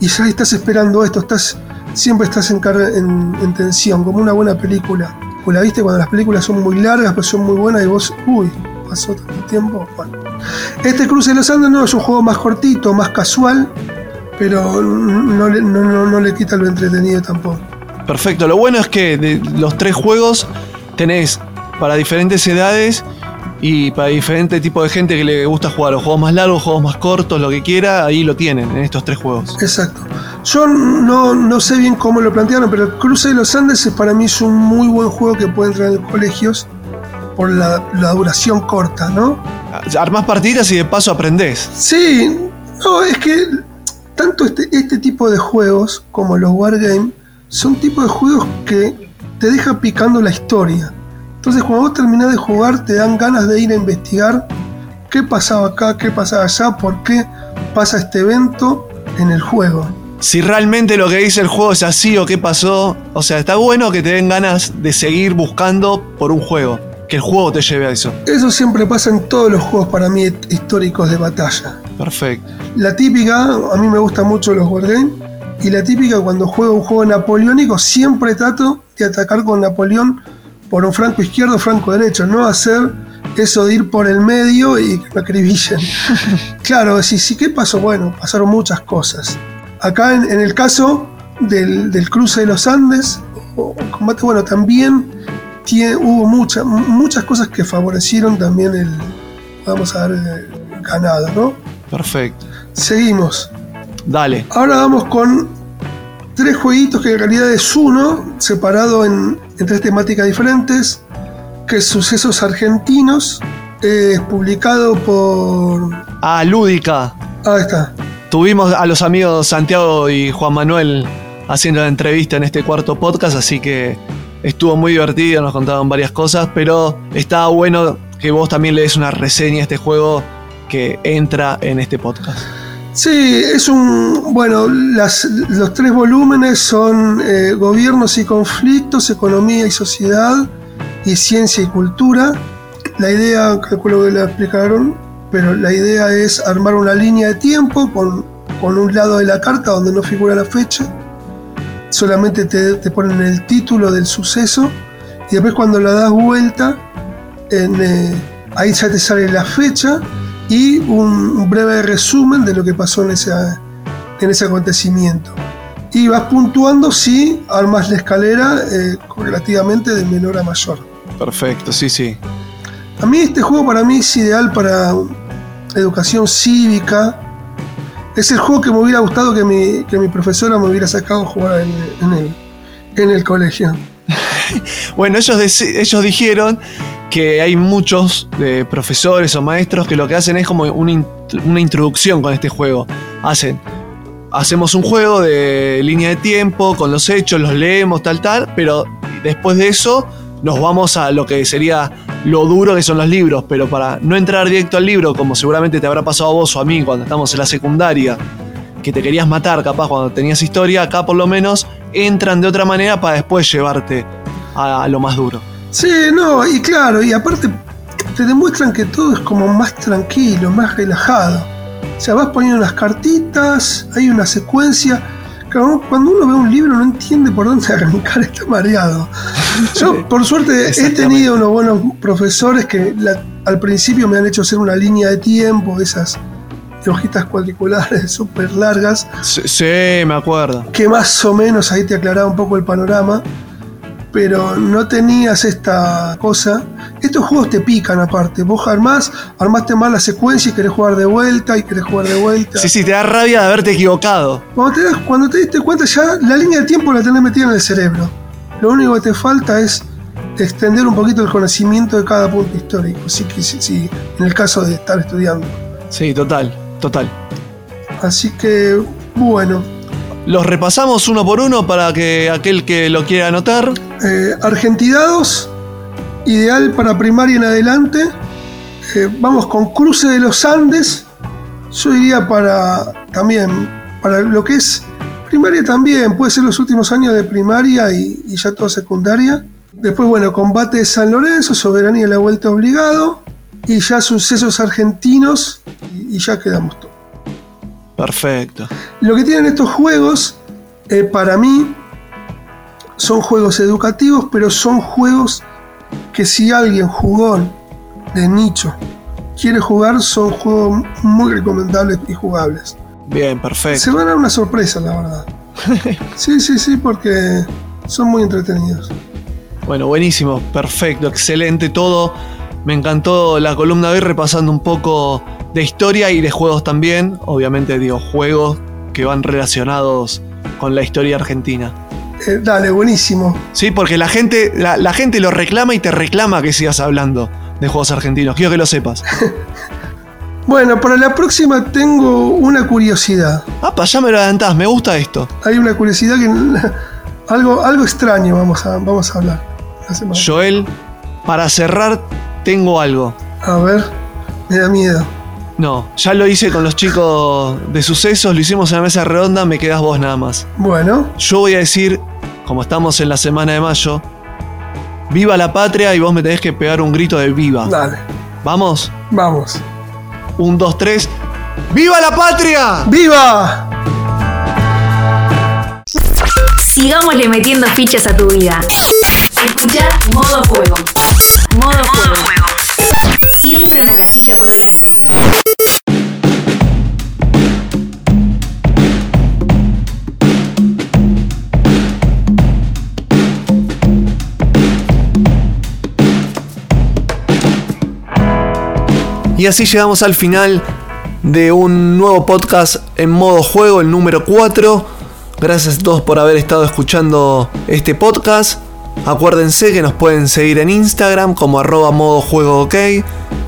Y ya estás esperando esto, estás siempre estás en, en, en tensión, como una buena película. O la viste cuando las películas son muy largas, pero son muy buenas y vos, uy, pasó tanto tiempo. Bueno. Este Cruce de los Andes no es un juego más cortito, más casual, pero no, le- no- no- no le quita lo entretenido tampoco. Perfecto. Lo bueno es que de los tres juegos tenés para diferentes edades y para diferente tipo de gente que le gusta jugar los juegos más largos, juegos más cortos, lo que quiera, ahí lo tienen en estos tres juegos. Exacto. Yo no, no sé bien cómo lo plantearon, pero el Cruce de los Andes es- para mí es un muy buen juego que puede entrar en colegios por la, la duración corta, ¿no? Armás partidas y de paso aprendés. Sí, no, es que tanto este, este tipo de juegos como los Wargame son tipos de juegos que te dejan picando la historia. Entonces cuando vos terminás de jugar te dan ganas de ir a investigar qué pasaba acá, qué pasaba allá, por qué pasa este evento en el juego. Si realmente lo que dice el juego es así o qué pasó. O sea, está bueno que te den ganas de seguir buscando por un juego. Que el juego te lleve a eso. Eso siempre pasa en todos los juegos para mí históricos de batalla. Perfecto. La típica, a mí me gustan mucho los wargames, y la típica cuando juego un juego napoleónico siempre trato de atacar con Napoleón por un franco izquierdo o franco derecho, no hacer eso de ir por el medio y que me acribillen. claro, sí, sí, ¿qué pasó? Bueno, pasaron muchas cosas. Acá en, en el caso del, del cruce de los Andes, o, o combate, bueno, también tiene- hubo mucha- muchas cosas que favorecieron también el, vamos a ver, el ganado, ¿no? Perfecto. Seguimos. Dale. Ahora vamos con tres jueguitos que en realidad es uno, separado en, en tres temáticas diferentes, que es Sucesos Argentinos, eh, publicado por... Ah, Lúdica. Ah, está. Tuvimos a los amigos Santiago y Juan Manuel haciendo la entrevista en este cuarto podcast, así que estuvo muy divertido, nos contaron varias cosas, pero estaba bueno que vos también le des una reseña a este juego que entra en este podcast. Sí, es un... Bueno, los tres volúmenes son eh, Gobiernos y conflictos, Economía y sociedad, y Ciencia y cultura. La idea, calculo que la explicaron, pero la idea es armar una línea de tiempo con, con un lado de la carta donde no figura la fecha. Solamente te, te ponen el título del suceso y después cuando la das vuelta, eh, ahí ya te sale la fecha y un, breve resumen de lo que pasó en ese, en ese acontecimiento. Y vas puntuando si armas la escalera eh, relativamente de menor a mayor. Perfecto, sí, sí. A mí este juego para mí es ideal para educación cívica. Es el juego que me hubiera gustado que mi, que mi profesora me hubiera sacado a jugar en, en el, en el colegio. Bueno, ellos, ellos dijeron que hay muchos eh, profesores o maestros que lo que hacen es como una, una introducción con este juego. Hacen, hacemos un juego de línea de tiempo, con los hechos, los leemos, tal, tal, pero después de eso nos vamos a lo que sería lo duro que son los libros, pero para no entrar directo al libro, como seguramente te habrá pasado a vos o a mí cuando estamos en la secundaria, que te querías matar capaz cuando tenías historia, acá por lo menos entran de otra manera para después llevarte a lo más duro. Sí, no, y claro, y aparte te demuestran que todo es como más tranquilo, más relajado. O sea, vas poniendo unas cartitas, hay una secuencia. Claro, cuando uno ve un libro no entiende por dónde arrancar, está mareado. Yo, por suerte, he tenido unos buenos profesores que la- al principio me han hecho hacer una línea de tiempo, esas hojitas cuadriculares súper largas, Sí, sí, me acuerdo. que más o menos ahí te aclaraba un poco el panorama, pero no tenías esta cosa. Estos juegos te pican aparte, vos armás, armaste mal la secuencia y querés jugar de vuelta y querés jugar de vuelta. Sí, sí, te da rabia de haberte equivocado. Cuando te, das- cuando te diste cuenta ya la línea de tiempo la tenés metida en el cerebro. Lo único que te falta es extender un poquito el conocimiento de cada punto histórico, sí, que sí, sí, en el caso de estar estudiando. Sí, total, total. Así que, bueno, Los repasamos uno por uno para que aquel que lo quiera anotar. Eh, ideal para primaria en adelante. Eh, vamos con Cruce de los Andes. Yo diría para también, para lo que es primaria también, puede ser los últimos años de primaria y, y ya toda secundaria. Después, bueno, combate de San Lorenzo, soberanía de la vuelta obligado. Y ya sucesos argentinos y, y ya quedamos todos. Perfecto. Lo que tienen estos juegos, eh, para mí, son juegos educativos, pero son juegos que si alguien jugón de nicho quiere jugar, son juegos muy recomendables y jugables. Bien, perfecto. Se van a dar una sorpresa, la verdad. Sí, sí, sí, porque son muy entretenidos. Bueno, buenísimo, perfecto, excelente todo. Me encantó la columna de hoy repasando un poco de historia y de juegos también. Obviamente digo juegos que van relacionados con la historia argentina. Eh, dale, buenísimo. Sí, porque la gente, la, la gente lo reclama y te reclama que sigas hablando de juegos argentinos. Quiero que lo sepas. Bueno, para la próxima tengo una curiosidad. Ah, ya me lo adelantás, me gusta esto. Hay una curiosidad que algo, algo extraño vamos a, vamos a hablar. Joel, para cerrar, tengo algo. A ver, me da miedo. No, ya lo hice con los chicos de sucesos, lo hicimos en la mesa redonda, me quedas vos nada más. Bueno, Yo voy a decir, como estamos en la semana de mayo, viva la patria y vos me tenés que pegar un grito de viva. dale, ¿Vamos? vamos. Un, dos, tres. ¡Viva la patria! ¡Viva! Sigámosle metiendo fichas a tu vida. Escucha Modo Juego. Modo Juego. silla por delante. Y así llegamos al final de un nuevo podcast en modo juego, el número 4. Gracias a todos por haber estado escuchando este podcast. Acuérdense que nos pueden seguir en Instagram como arroba modo juego ok.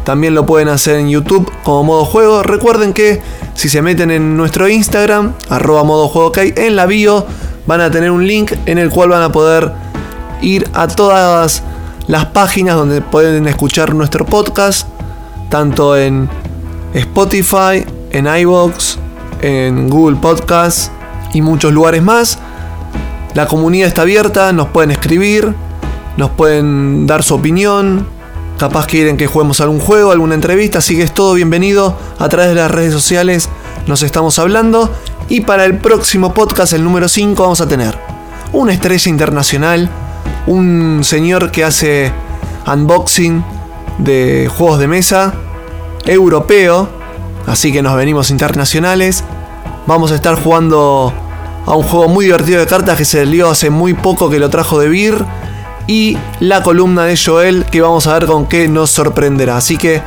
También lo pueden hacer en YouTube como modo juego. Recuerden que si se meten en nuestro Instagram, arroba modo juego ok, en la bio van a tener un link en el cual van a poder ir a todas las páginas donde pueden escuchar nuestro podcast tanto en Spotify, en iVoox, en Google Podcasts y muchos lugares más. La comunidad está abierta, nos pueden escribir, nos pueden dar su opinión, capaz quieren que juguemos algún juego, alguna entrevista, así que es todo bienvenido a través de las redes sociales, nos estamos hablando y para el próximo podcast, el número 5, vamos a tener una estrella internacional, un señor que hace unboxing de juegos de mesa europeo, así que nos venimos internacionales. Vamos a estar jugando a un juego muy divertido de cartas que se dio hace muy poco que lo trajo de Beer y la columna de Joel que vamos a ver con qué nos sorprenderá. Así que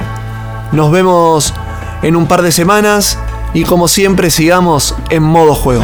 nos vemos en un par de semanas y como siempre sigamos en modo juego.